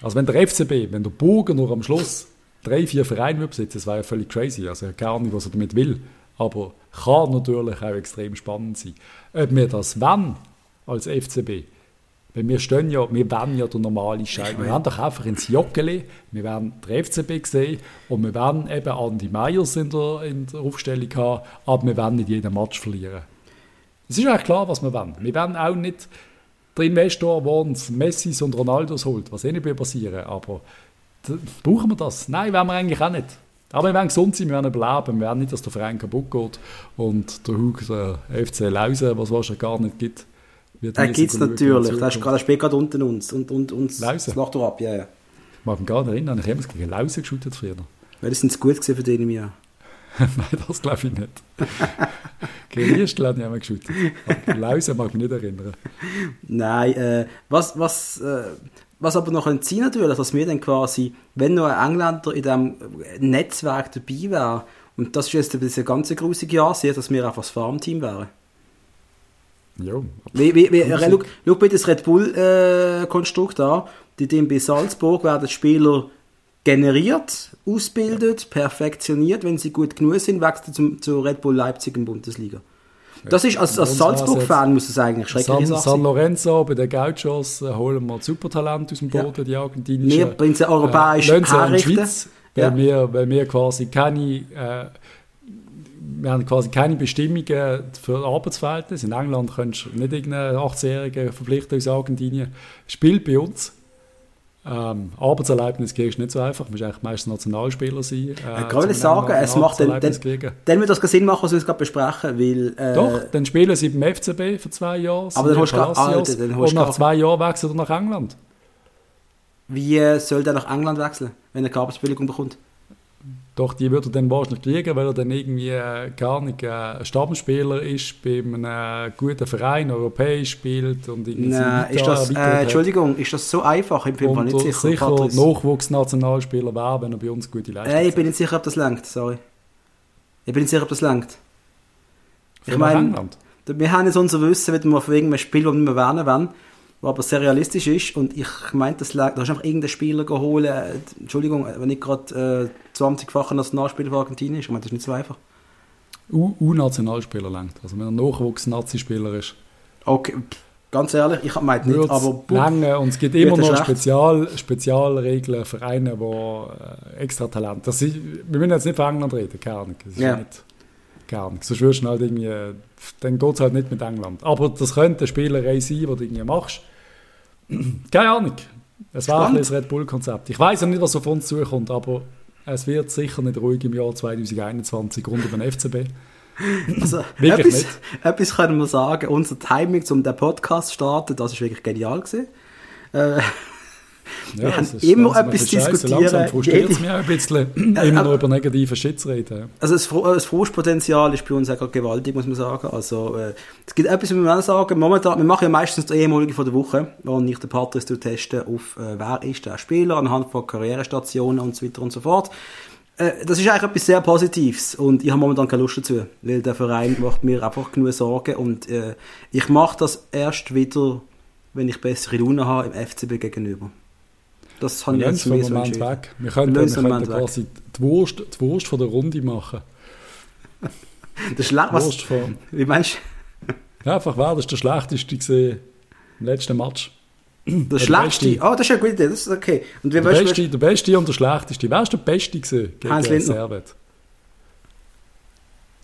also wenn der FCB, wenn der Burger noch am Schluss drei, vier Vereine besitzen, das wäre ja völlig crazy. Also ich keine Ahnung, was er damit will. Aber kann natürlich auch extrem spannend sein. Ob wir das wollen, als FCB, weil wir stehen ja, wir wollen ja der normale Schein. Wir werden doch einfach ins Joggeli, wir werden den FCB sehen und wir werden eben Andi Meyers in der, in der Aufstellung haben, aber wir werden nicht jeden Match verlieren. Es ist eigentlich klar, was wir wollen. Wir werden auch nicht der Investor, der uns Messis und Ronaldos holt, was eh nicht mehr passieren aber brauchen wir das? Nein, wollen wir eigentlich auch nicht. Aber wir werden gesund sein, wir werden überleben, wir werden nicht, dass der Verein kaputt geht und der Hug, der FC Lausen, was es gar nicht gibt, nie gibt es natürlich. Das ist gerade- das spielt gerade unten uns. Und, und uns Lausen. das doch ab, ja, ja. Ich mag mich gar nicht erinnern, ich habe immer gegen Lausen geschaut früher. Weil das sind gut gewesen für den im Jahr. Nein, das glaube ich nicht. gegen Liestl habe ich immer geschaut. Lausen mag ich mich nicht erinnern. Nein, äh, was, was, äh, was aber noch sein natürlich, dass wir dann quasi, wenn noch ein Engländer in diesem Netzwerk dabei wäre, und das ist jetzt ein ganze grusige Jahr, dass wir einfach das Farmteam wären. Ja, Wie, wie, wie, äh, schau, schau bitte das Red Bull-Konstrukt an. Die dem bei Salzburg werden Spieler generiert, ausbildet, perfektioniert. Wenn sie gut genug sind, wechseln zum, zu Red Bull Leipzig in Bundesliga. Das ist als, als Salzburg-Fan muss es eigentlich schreckliche San, Sache San sein. Lorenzo bei den Gauchos äh, holen wir Supertalent aus dem Ja. Boden, die argentinischen. Wir bringen sie europäisch äh, herrichten. Schweiz, weil, Ja. wir, weil wir quasi keine äh, wir haben quasi keine Bestimmungen für Arbeitsverhältnisse. In England kannst du nicht irgendeinen 18-Jährigen verpflichten aus Argentinien. Spielt bei uns. Ähm, Arbeitserlaubnis kriegst du nicht so einfach. Du musst eigentlich meistens Nationalspieler sein. Äh, Ich kann ich sagen, es macht dann, dann, kriegen. dann wird das keinen Sinn machen, was wir jetzt gerade besprechen, weil... Äh, Doch, dann spielen sie beim FCB für zwei Jahre. Aber dann holst du Alter, dann holst Und nach zwei Jahren wechselt er nach England. Wie äh, soll der nach England wechseln, wenn er keine Arbeitsbewilligung bekommt? Doch, die würde er dann wahrscheinlich kriegen, weil er dann irgendwie äh, gar nicht äh, ein Stammspieler ist bei einem äh, guten Verein, europäisch spielt und irgendwie Nein, ist das, äh. Entschuldigung, ist das so einfach? Ich bin mir nicht er sicher. sicher. Nachwuchsnationalspieler wäre, wenn er bei uns gute Leistung Nein, ich bin nicht sicher, ob das langt, sorry. Ich bin nicht sicher, ob das langt. Ich nach mein- England. Wir haben jetzt unser Wissen, wenn wir von irgendeinem Spiel, das wir nicht mehr erwähnen wollen, was aber sehr realistisch ist. Und ich meine, das lag, da hast du einfach irgendeinen Spieler geholt. äh, Entschuldigung, wenn nicht gerade äh, 20-facher Nationalspieler von Argentinien ist. Ich meine, das ist nicht so einfach. U-Nationalspieler langt. Also wenn er Nachwuchs-Nazi-Spieler ist. Okay, ganz ehrlich, ich meine nicht, aber lange und es gibt immer er noch? Spezial, Spezialregeln für einen, der äh, extra Talent das ist, Wir müssen jetzt nicht von England reden, keine Ahnung. Das ist Ja. nicht, keine Ahnung. Sonst würdest du halt irgendwie, dann geht es halt nicht mit England. Aber das könnte eine Spielerei sein, die du irgendwie machst. keine Ahnung. Es war ein Red Bull-Konzept. Ich weiß ja nicht, was auf uns zukommt, aber es wird sicher nicht ruhig im Jahr 2021 rund um den FCB. also, Wirklich etwas, nicht. etwas können wir sagen. Unser Timing, um den Podcast zu starten, das ist wirklich genial gewesen. Äh, Ja, wir haben immer etwas diskutieren. Langsam frustriert es mich auch ein bisschen, immer noch über negative Schütze reden. Also das, das Frustpotenzial ist bei uns auch gewaltig, muss man sagen. Also äh, es gibt etwas, was wir sagen, momentan, wir machen ja meistens die ehemalige von der Woche, wo ich den Patrice testen auf, äh, wer ist der Spieler, anhand von Karrierestationen und so weiter und so fort. Äh, das ist eigentlich etwas sehr Positives und ich habe momentan keine Lust dazu, weil der Verein macht mir einfach genug Sorgen und äh, ich mache das erst wieder, wenn ich bessere Laune habe im FCB gegenüber. Das habe Wir ich jetzt so Moment weg. Wir könnten, Wir Moment quasi die Wurst, die Wurst von der Runde machen. Das schlecht, was, Wurst von, wie meinst du? ja, einfach wer das ist der schlechteste gesehen im letzten Match. Der Der schlechteste. Beste. Oh, das ist eine gute Idee, das ist okay. Und wie Der weißt beste, der beste und der schlechteste. Wer ist der beste gesehen gegen Heinz Lindner. Servet?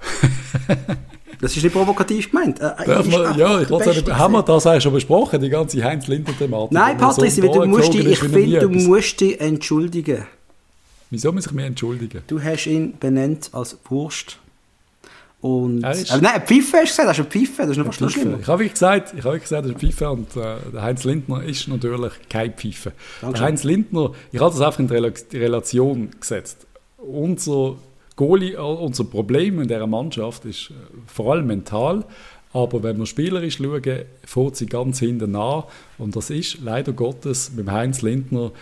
das ist nicht provokativ gemeint. Äh, Darf ist man, ja, ich Beste sagen, haben wir das eigentlich schon besprochen, die ganze Heinz-Linder-Thematik? Nein, man so Patrice, du musst dich, ich finde, du musst dich entschuldigen. Wieso muss ich mich entschuldigen? Du hast ihn benannt als Wurst. Und, ist- äh, nein, Pfeife hast du gesagt, das ist eine Pfeife, das ist noch fast Pfeife. schlimmer. Ich habe gesagt, ich habe gesagt, das ist Pfeife und äh, der Heinz Lindner ist natürlich kein. Dankeschön. Der Heinz Lindner, ich habe das einfach in die Relation gesetzt. Unser Goalie, äh, unser Problem in dieser Mannschaft ist äh, vor allem mental, aber wenn wir spielerisch schauen, fährt sie ganz hinten an und das ist leider Gottes mit Heinz Lindner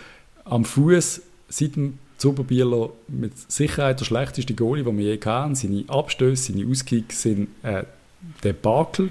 am Fuß seit dem Zuberbieler mit Sicherheit der schlechteste Goalie, den wir je hatten. Seine Abstöße, seine Auskicks sind äh, Debakel.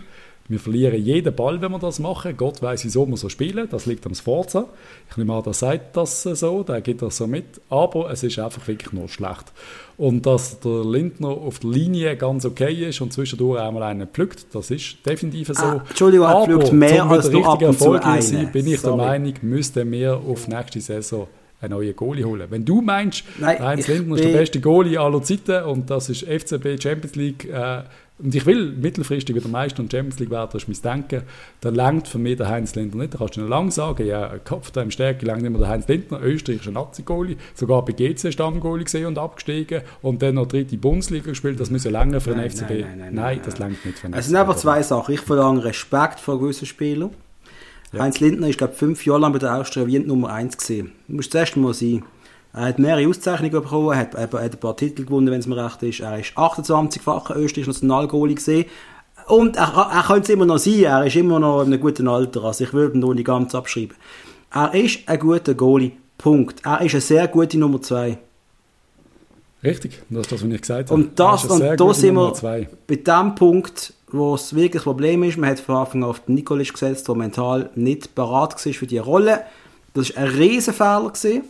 Wir verlieren jeden Ball, wenn wir das machen. Gott weiß, wieso wir so spielen. Das liegt am Sforza. Ich nehme an, der sagt das so, der geht das so mit. Aber es ist einfach wirklich nur schlecht. Und dass der Lindner auf der Linie ganz okay ist und zwischendurch einmal einen pflückt, das ist definitiv so. Ah, Entschuldigung, er pflückt mehr als nur ab und zu einen. bin ich Sorry. der Meinung, müssten wir auf nächste Saison einen neuen Goalie holen. Wenn du meinst, Nein, Heinz Lindner ist der beste Goalie aller Zeiten und das ist FCB Champions League äh, und ich will mittelfristig wieder Meister und Champions League werden, das ist mein Denken, dann langt für mich der Heinz Lindner nicht. Da kannst du noch lange sagen, ja, Kopf da im Stärke langt immer der Heinz Lindner, österreichischer Nazi-Goalie, sogar bei GC Stammgoalie gesehen und abgestiegen und dann noch dritte Bundesliga gespielt, das muss ja länger für den Nein, FCB. nein, nein, nein, nein, das langt nicht für den Es sind einfach zwei Sachen. Ich verlange Respekt vor gewissen Spielern. Heinz Lindner ist, glaube fünf Jahre lang bei der Austria Wien Nummer 1 gesehen. Du musst zuerst mal sein. Er hat mehrere Auszeichnungen bekommen, er hat, hat ein paar Titel gewonnen, wenn es mir recht ist. Er ist 28-facher österreichischer Nationalgoalie gesehen. Und er, er könnte es immer noch sein, er ist immer noch in einem guten Alter. Also ich würde ihn noch nicht ganz abschreiben. Er ist ein guter Goalie. Punkt. Er ist eine sehr gute Nummer 2. Richtig, das ist das, was ich gesagt habe. Und das, und da sind wir bei dem Punkt, wo es wirklich das Problem ist. Man hat von Anfang an auf den Nikolic gesetzt, der mental nicht parat war für diese Rolle. Das war ein Riesenfehler. Gewesen.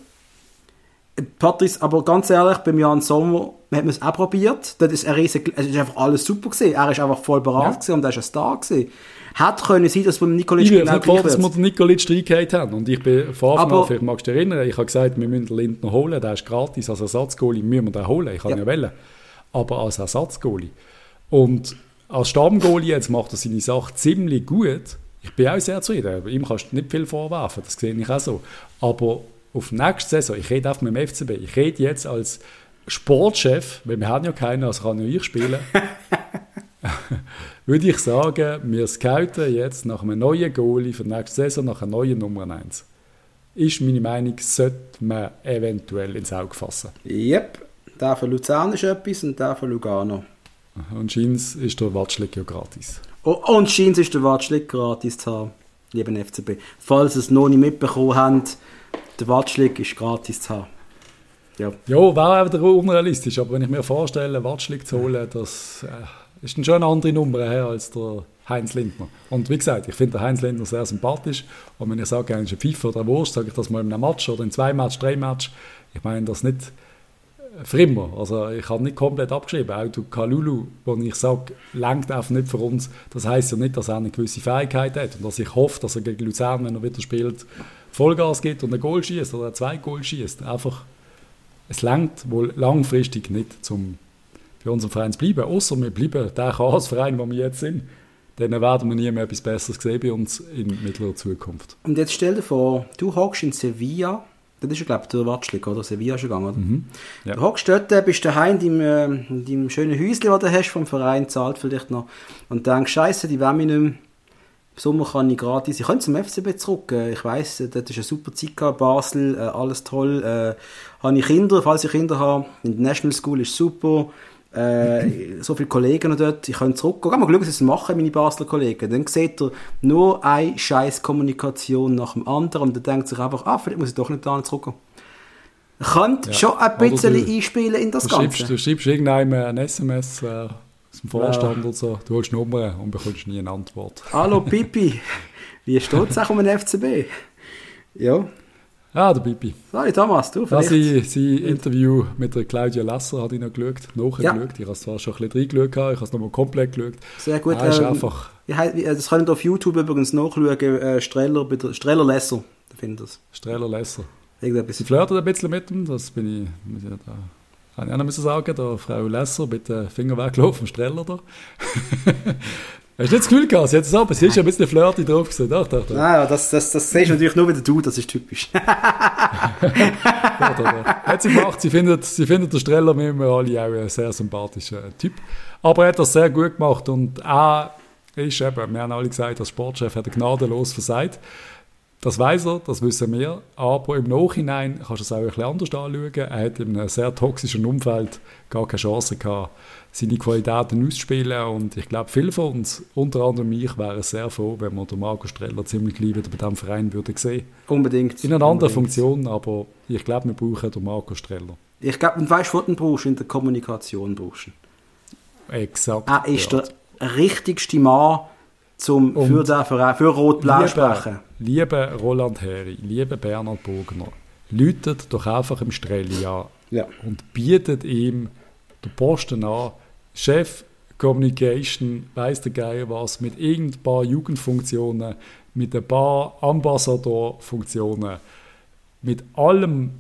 Patrice, aber ganz ehrlich, beim Jan Sommer hat man es auch probiert. Das ist ein riesen, es ist einfach alles super gewesen. Er ist einfach voll parat Ja. und er ist ein Star gewesen. Hätte können sein, dass beim Nikolic Ich genau gleich dass wir den Nikolic reingehauen haben. Und ich bin von Anfang an, vielleicht magst du dich erinnern, ich habe gesagt, wir müssen Lindner holen, der ist gratis, als Ersatzgoalie müssen wir den holen. Ich kann Ja. ja wählen. Aber als Ersatzgoalie. Und als Stammgoalie jetzt macht er seine Sache ziemlich gut. Ich bin auch sehr zufrieden. Ihm kannst du nicht viel vorwerfen, das sehe ich auch so. Aber auf nächste Saison, ich rede einfach mit dem FCB, ich rede jetzt als Sportchef, weil wir haben ja keinen, also kann nur ich spielen, würde ich sagen, wir scouten jetzt nach einem neuen Goalie für die nächste Saison, nach einer neuen Nummer 1. Ist meine Meinung, sollte man eventuell ins Auge fassen. Yep, der von Luzern ist etwas und der von Lugano. Und Scheins ist der Watschlik ja gratis. Oh, und scheint ist der Watschlik gratis zu haben, lieben FCB. Falls ihr es noch nicht mitbekommen habt, der Watschlik ist gratis zu haben. Ja. Ja, wäre auch wieder unrealistisch, aber wenn ich mir vorstelle, Watschlik zu holen, das äh, ist dann schon eine andere Nummer her als der Heinz Lindner. Und wie gesagt, ich finde den Heinz Lindner sehr sympathisch. Und wenn ich sage, er ist ein Pfeifer oder ein Wurst, sage ich das mal in einem Match oder in zwei Match, drei Match. Ich meine das nicht für immer. Also ich habe nicht komplett abgeschrieben. Auch du Kalulu, wo ich sage, lenkt einfach nicht für uns. Das heißt ja nicht, dass er eine gewisse Fähigkeit hat und dass ich hoffe, dass er gegen Luzern, wenn er wieder spielt, Vollgas gibt und ein Goal schießt oder zwei Goal schießt. Einfach, es lenkt wohl langfristig nicht zum für unseren Verein zu bleiben. Außer wir bleiben der Chaosverein, wo wir jetzt sind. Dann werden wir nie mehr etwas Besseres sehen bei uns in mittlerer Zukunft. Und jetzt stell dir vor, du hockst in Sevilla, das ist ja glaube ich der Watschlik, oder? Sevilla ist gegangen, oder? Mhm. Ja. Du hockst dort, äh, bist daheim in deinem, äh, in deinem schönen Häuschen, das du hast vom Verein, zahlt vielleicht noch, und denkst, scheiße, die wollen mich nicht mehr. Sommer kann ich gratis, ich könnte zum FCB zurück, äh, ich weiss, dort ist eine super Zeit gehabt, Basel, alles toll, äh, habe ich Kinder, falls ich Kinder habe, in der National School ist super, äh, so viele Kollegen noch dort, ich könnte zurückgehen, mal schauen, was sie machen, meine Basler Kollegen, dann sieht er nur eine scheiß Kommunikation nach dem anderen und dann denkt sich einfach, ah, vielleicht muss ich doch nicht da zurückgehen. Könnte Ja. schon ein bisschen du- einspielen in das Du schreibst, Ganze. du schreibst irgendeinem ein SMS äh, aus dem Vorstand oder so, du holst Nummern und bekommst nie eine Antwort. Hallo Pipi, wie steht es auch um den FCB? Ja, Ah, der Bibi. sorry Thomas, du Ja, vielleicht. sein, sein Interview mit der Claudia Lesser habe ich noch geschaut, nachgeschaut. Ja. Ich habe es zwar schon ein bisschen reingeschaut, ich habe es nochmal komplett geschaut. Sehr gut. Ah, ist ähm, einfach äh, das könnt ihr auf YouTube übrigens nachschauen, äh, Streller, Streller Lesser, da findet ihr das. Streller Lesser. Irgendetwas. Sie flirtet ein bisschen mit ihm, das bin ich, muss ich da, kann ich auch noch sagen, der Frau Lesser, bitte Finger weg vom Streller da. Hast du nicht das Gefühl gehabt, sie hat es aber, sie ist ja ein bisschen flirty drauf gewesen, doch, doch, doch. Naja, das, das, das siehst du natürlich nur wieder du, das ist typisch. Ja, da, da. Hat sie gemacht, sie findet, sie findet der Streller mit mir alle auch ein sehr sympathischer Typ. Aber er hat das sehr gut gemacht und er ist eben, wir haben alle gesagt, als Sportchef hat er gnadenlos versagt. Das weiß er, das wissen wir, aber im Nachhinein kannst du es auch ein bisschen anders anschauen. Er hat in einem sehr toxischen Umfeld gar keine Chance gehabt, seine Qualitäten auszuspielen und ich glaube, viele von uns, unter anderem ich, wären sehr froh, wenn wir den Marco Streller ziemlich gleich wieder bei diesem Verein würden sehen. Unbedingt. In einer anderen Unbedingt. Funktion, aber ich glaube, wir brauchen den Marco Streller. Ich glaube, und weißt du, was du brauchst? In der Kommunikation brauchst du. Exakt. Er ist ja. der richtigste Mann zum, Und für, den Verein, für Rot-Blau sprechen. Liebe Roland Heri, liebe Bernhard Bogner, läutet doch einfach im Strelli an Ja. und bietet ihm den Posten an, Chef Communication, weiß der Geier was, mit irgendein paar Jugendfunktionen, mit ein paar Ambassadorfunktionen, mit allem,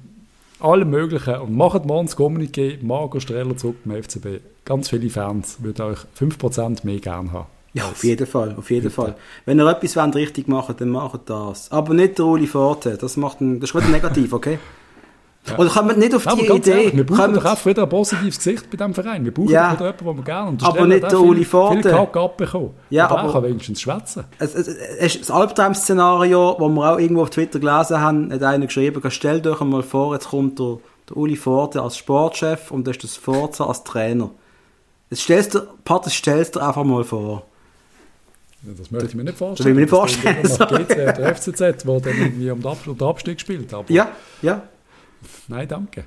allem Möglichen und macht morgen das Kommuniqué, Marco Streller zurück beim FCB. Ganz viele Fans würden euch 5% mehr gern haben. Ja, auf jeden Fall, auf jeden Fall. Wenn ihr etwas wollt, richtig machen dann macht das. Aber nicht der Uli Forte, das macht ein, das ist wieder negativ, okay? Oder kommt nicht auf Ja, die Idee, ehrlich, wir brauchen kommt- doch einfach wieder ein positives Gesicht bei diesem Verein. Wir brauchen Ja. wieder jemanden, den wir gerne und Aber nicht der Uli Forte. Viel Kack abbekommen. Ja, aber, aber- er kann wenigstens schwätzen. Es, es, es ist das Albtraum-Szenario, das wir auch irgendwo auf Twitter gelesen haben, hat einer geschrieben, stellt euch einmal vor, jetzt kommt der, der Uli Forte als Sportchef und da ist das Forza als Trainer. Jetzt stellst du, Patrick, stellst dir einfach mal vor. Das möchte ich mir nicht vorstellen. Das will ich mir nicht vorstellen, GC oder FCZ, wo dann irgendwie um den, Ab den Abstieg spielt. Aber Ja, ja, Nein, danke.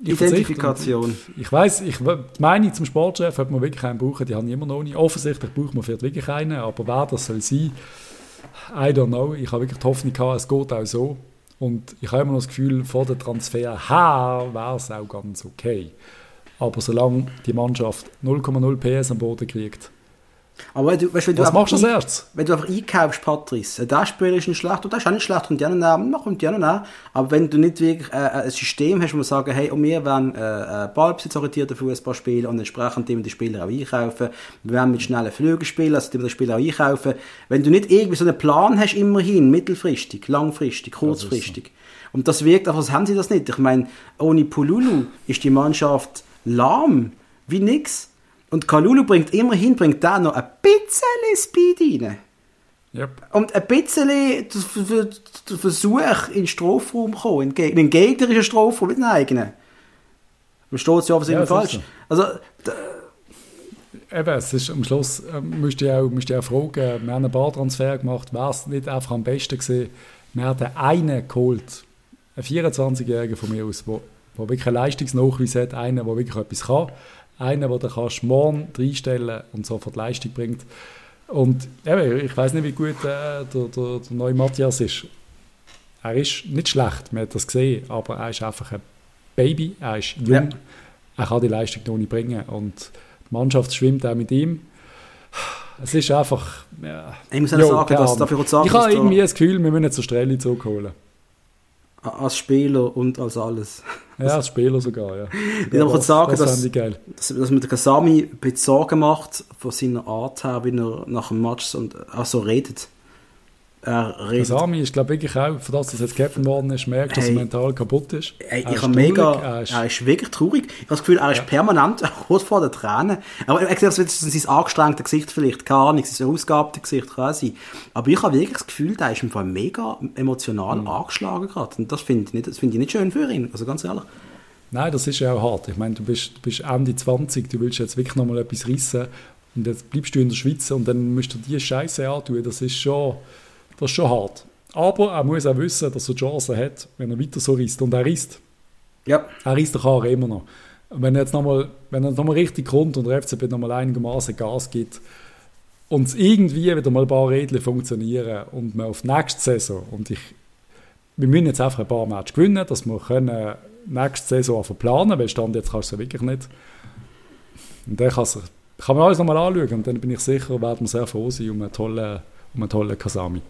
Ich. Identifikation. Ich weiß, ich, Meinung zum Sportchef, ob man wirklich einen brauchen, die haben immer noch nicht. Offensichtlich braucht man vielleicht wirklich einen, aber wer das soll sein, I don't know. Ich habe wirklich die Hoffnung gehabt, es geht auch so. Und ich habe immer noch das Gefühl, vor dem Transfer ha, wäre es auch ganz okay. Aber solange die Mannschaft 0,0 PS am Boden kriegt, Aber wenn du, weißt, wenn was einfach machst du als erstes? Wenn du einfach einkaufst, Patrice, äh, der Spieler ist nicht schlecht, und der ist auch nicht schlecht, und die anderen nehmen, man kommt die anderen nehmen. Aber wenn du nicht wirklich äh, ein System hast, wo man sagen, hey, und wir wollen äh, äh, ballbesitzorientierten Fußball spielen und entsprechend die Spieler auch einkaufen, wir wollen mit schnellen Flügen spielen, also die Spieler auch einkaufen. Wenn du nicht irgendwie so einen Plan hast, immerhin, mittelfristig, langfristig, kurzfristig, und das wirkt einfach, als haben sie das nicht. Ich meine, ohne Pululu ist die Mannschaft lahm, wie nix. Und Kalulu bringt immerhin bringt der noch ein bisschen Speed rein. Yep. Und ein bisschen der Versuch, in den Strafraum zu kommen, in den Geg- in den gegnerischen Strafraum, nicht in den eigenen. Man steht ja offensichtlich Ja, das ist falsch. Also, d- Eben, es ist am Schluss, ähm, müsst ihr auch, auch fragen, wir haben ein paar Transfer gemacht, wäre es nicht einfach am besten gewesen, wir hätten einen geholt, einen 24-Jährigen von mir aus, der wirklich einen Leistungsnachweis hat, einen, der wirklich etwas kann, einen, den du kannst morgen reinstellen und sofort Leistung bringt. Und eben, ich weiß nicht, wie gut äh, der, der, der neue Matthias ist. Er ist nicht schlecht, man hat das gesehen, aber er ist einfach ein Baby, er ist jung, Ja. er kann die Leistung noch nicht bringen und die Mannschaft schwimmt auch mit ihm. Es ist einfach... Ja, ich muss auch Jo, sagen, dass, darf ich kurz sagen, ich habe irgendwie das Gefühl, wir müssen zur Strelle zurückholen. als Spieler und als alles. Ja, als Spieler sogar, ja. Ich darf kurz sagen, das dass, ich geil. dass, dass man den Kasami ein bisschen Sorgen macht von seiner Art her, wie er nach dem Match und auch so redet. Er redet, Kasami ist, glaube ich, wirklich auch, für das, dass er jetzt Captain geworden ist, merkt, dass Hey. er mental kaputt ist. Ey, Er ich ist habe mega, er ist- er ist wirklich traurig. Ich habe das Gefühl, er ist permanent kurz vor den Tränen. Aber er sieht, das ist sein angestrengtes Gesicht vielleicht, keine Ahnung, sein ausgehabte Gesicht, kann sein. Aber ich habe wirklich das Gefühl, der ist im Fall mega emotional Mhm. angeschlagen gerade. Und das finde ich, nicht- das finde ich nicht schön für ihn, also ganz ehrlich. Nein, das ist ja auch hart. Ich meine, du bist, du bist Ende 20, du willst jetzt wirklich nochmal etwas rissen und jetzt bleibst du in der Schweiz und dann musst du dir Scheiße antun. Das ist schon, das ist schon hart. Aber er muss auch wissen, dass er Chancen hat, wenn er weiter so risst. Und er risst. Ja, Er risst der Karre immer noch. Und wenn er jetzt nochmal, nochmal richtig kommt und der FCB nochmal einigermaßen Gas gibt und es irgendwie wieder mal ein paar Rädchen funktionieren und man auf nächste Saison und ich wir müssen jetzt einfach ein paar Matches gewinnen, dass wir können nächste Saison einfach planen, weil Stand jetzt kannst du es ja wirklich nicht. Und dann kann, sich, kann man alles nochmal anschauen und dann bin ich sicher, werden wir sehr froh sein um einen tollen, um einen tollen Kasami.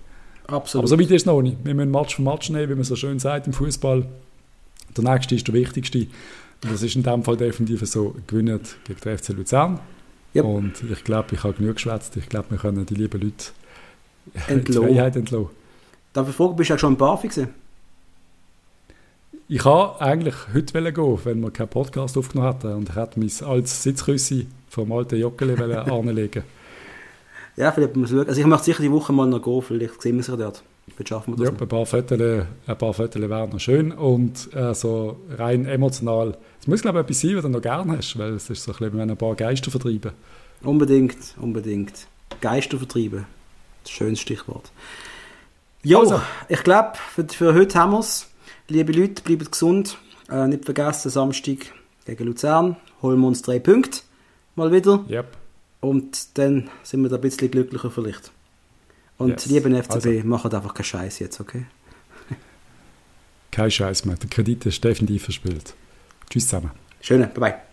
Absolut. Aber so weit ist es noch nicht. Wir müssen Match für Match nehmen, wie man so schön sagt im Fußball. Der nächste ist der wichtigste. Und das ist in dem Fall definitiv so, gewinnen gegen den FC Luzern. Yep. Und ich glaube, ich habe genug geschwätzt. Ich glaube, wir können die lieben Leute die Entlohnen. Freiheit entlassen. Darf ich fragen, bist du auch schon im Barfi gewesen? Ich habe eigentlich heute gehen, wenn wir keinen Podcast aufgenommen hätten. Und ich hätte mein altes Sitzküssi vom alten Joggeli wollen anlegen Ja, vielleicht muss ich schauen. Also ich möchte sicher die Woche mal noch gehen, vielleicht sehen wir sich dort. Vielleicht schaffen wir Ja, das. ein paar Fotos, ein paar Fotos wären noch schön und äh, so rein emotional. Es muss glaube ich etwas sein, was du noch gerne hast, weil es ist so ein bisschen, wenn ein paar Geister vertreiben. Unbedingt, unbedingt. Geister vertreiben. Das schönes Stichwort. Jo, Also. ich glaube, für, für heute haben wir es. Liebe Leute, bleibt gesund. Äh, nicht vergessen, Samstag gegen Luzern holen wir uns drei Punkte. Mal wieder. Yep. Und dann sind wir da ein bisschen glücklicher vielleicht. Und Yes. lieben FCB, Also. macht einfach keinen Scheiß jetzt, okay? Kein Scheiß mehr. Der Kredit ist definitiv verspielt. Tschüss zusammen. Schöne, bye bye.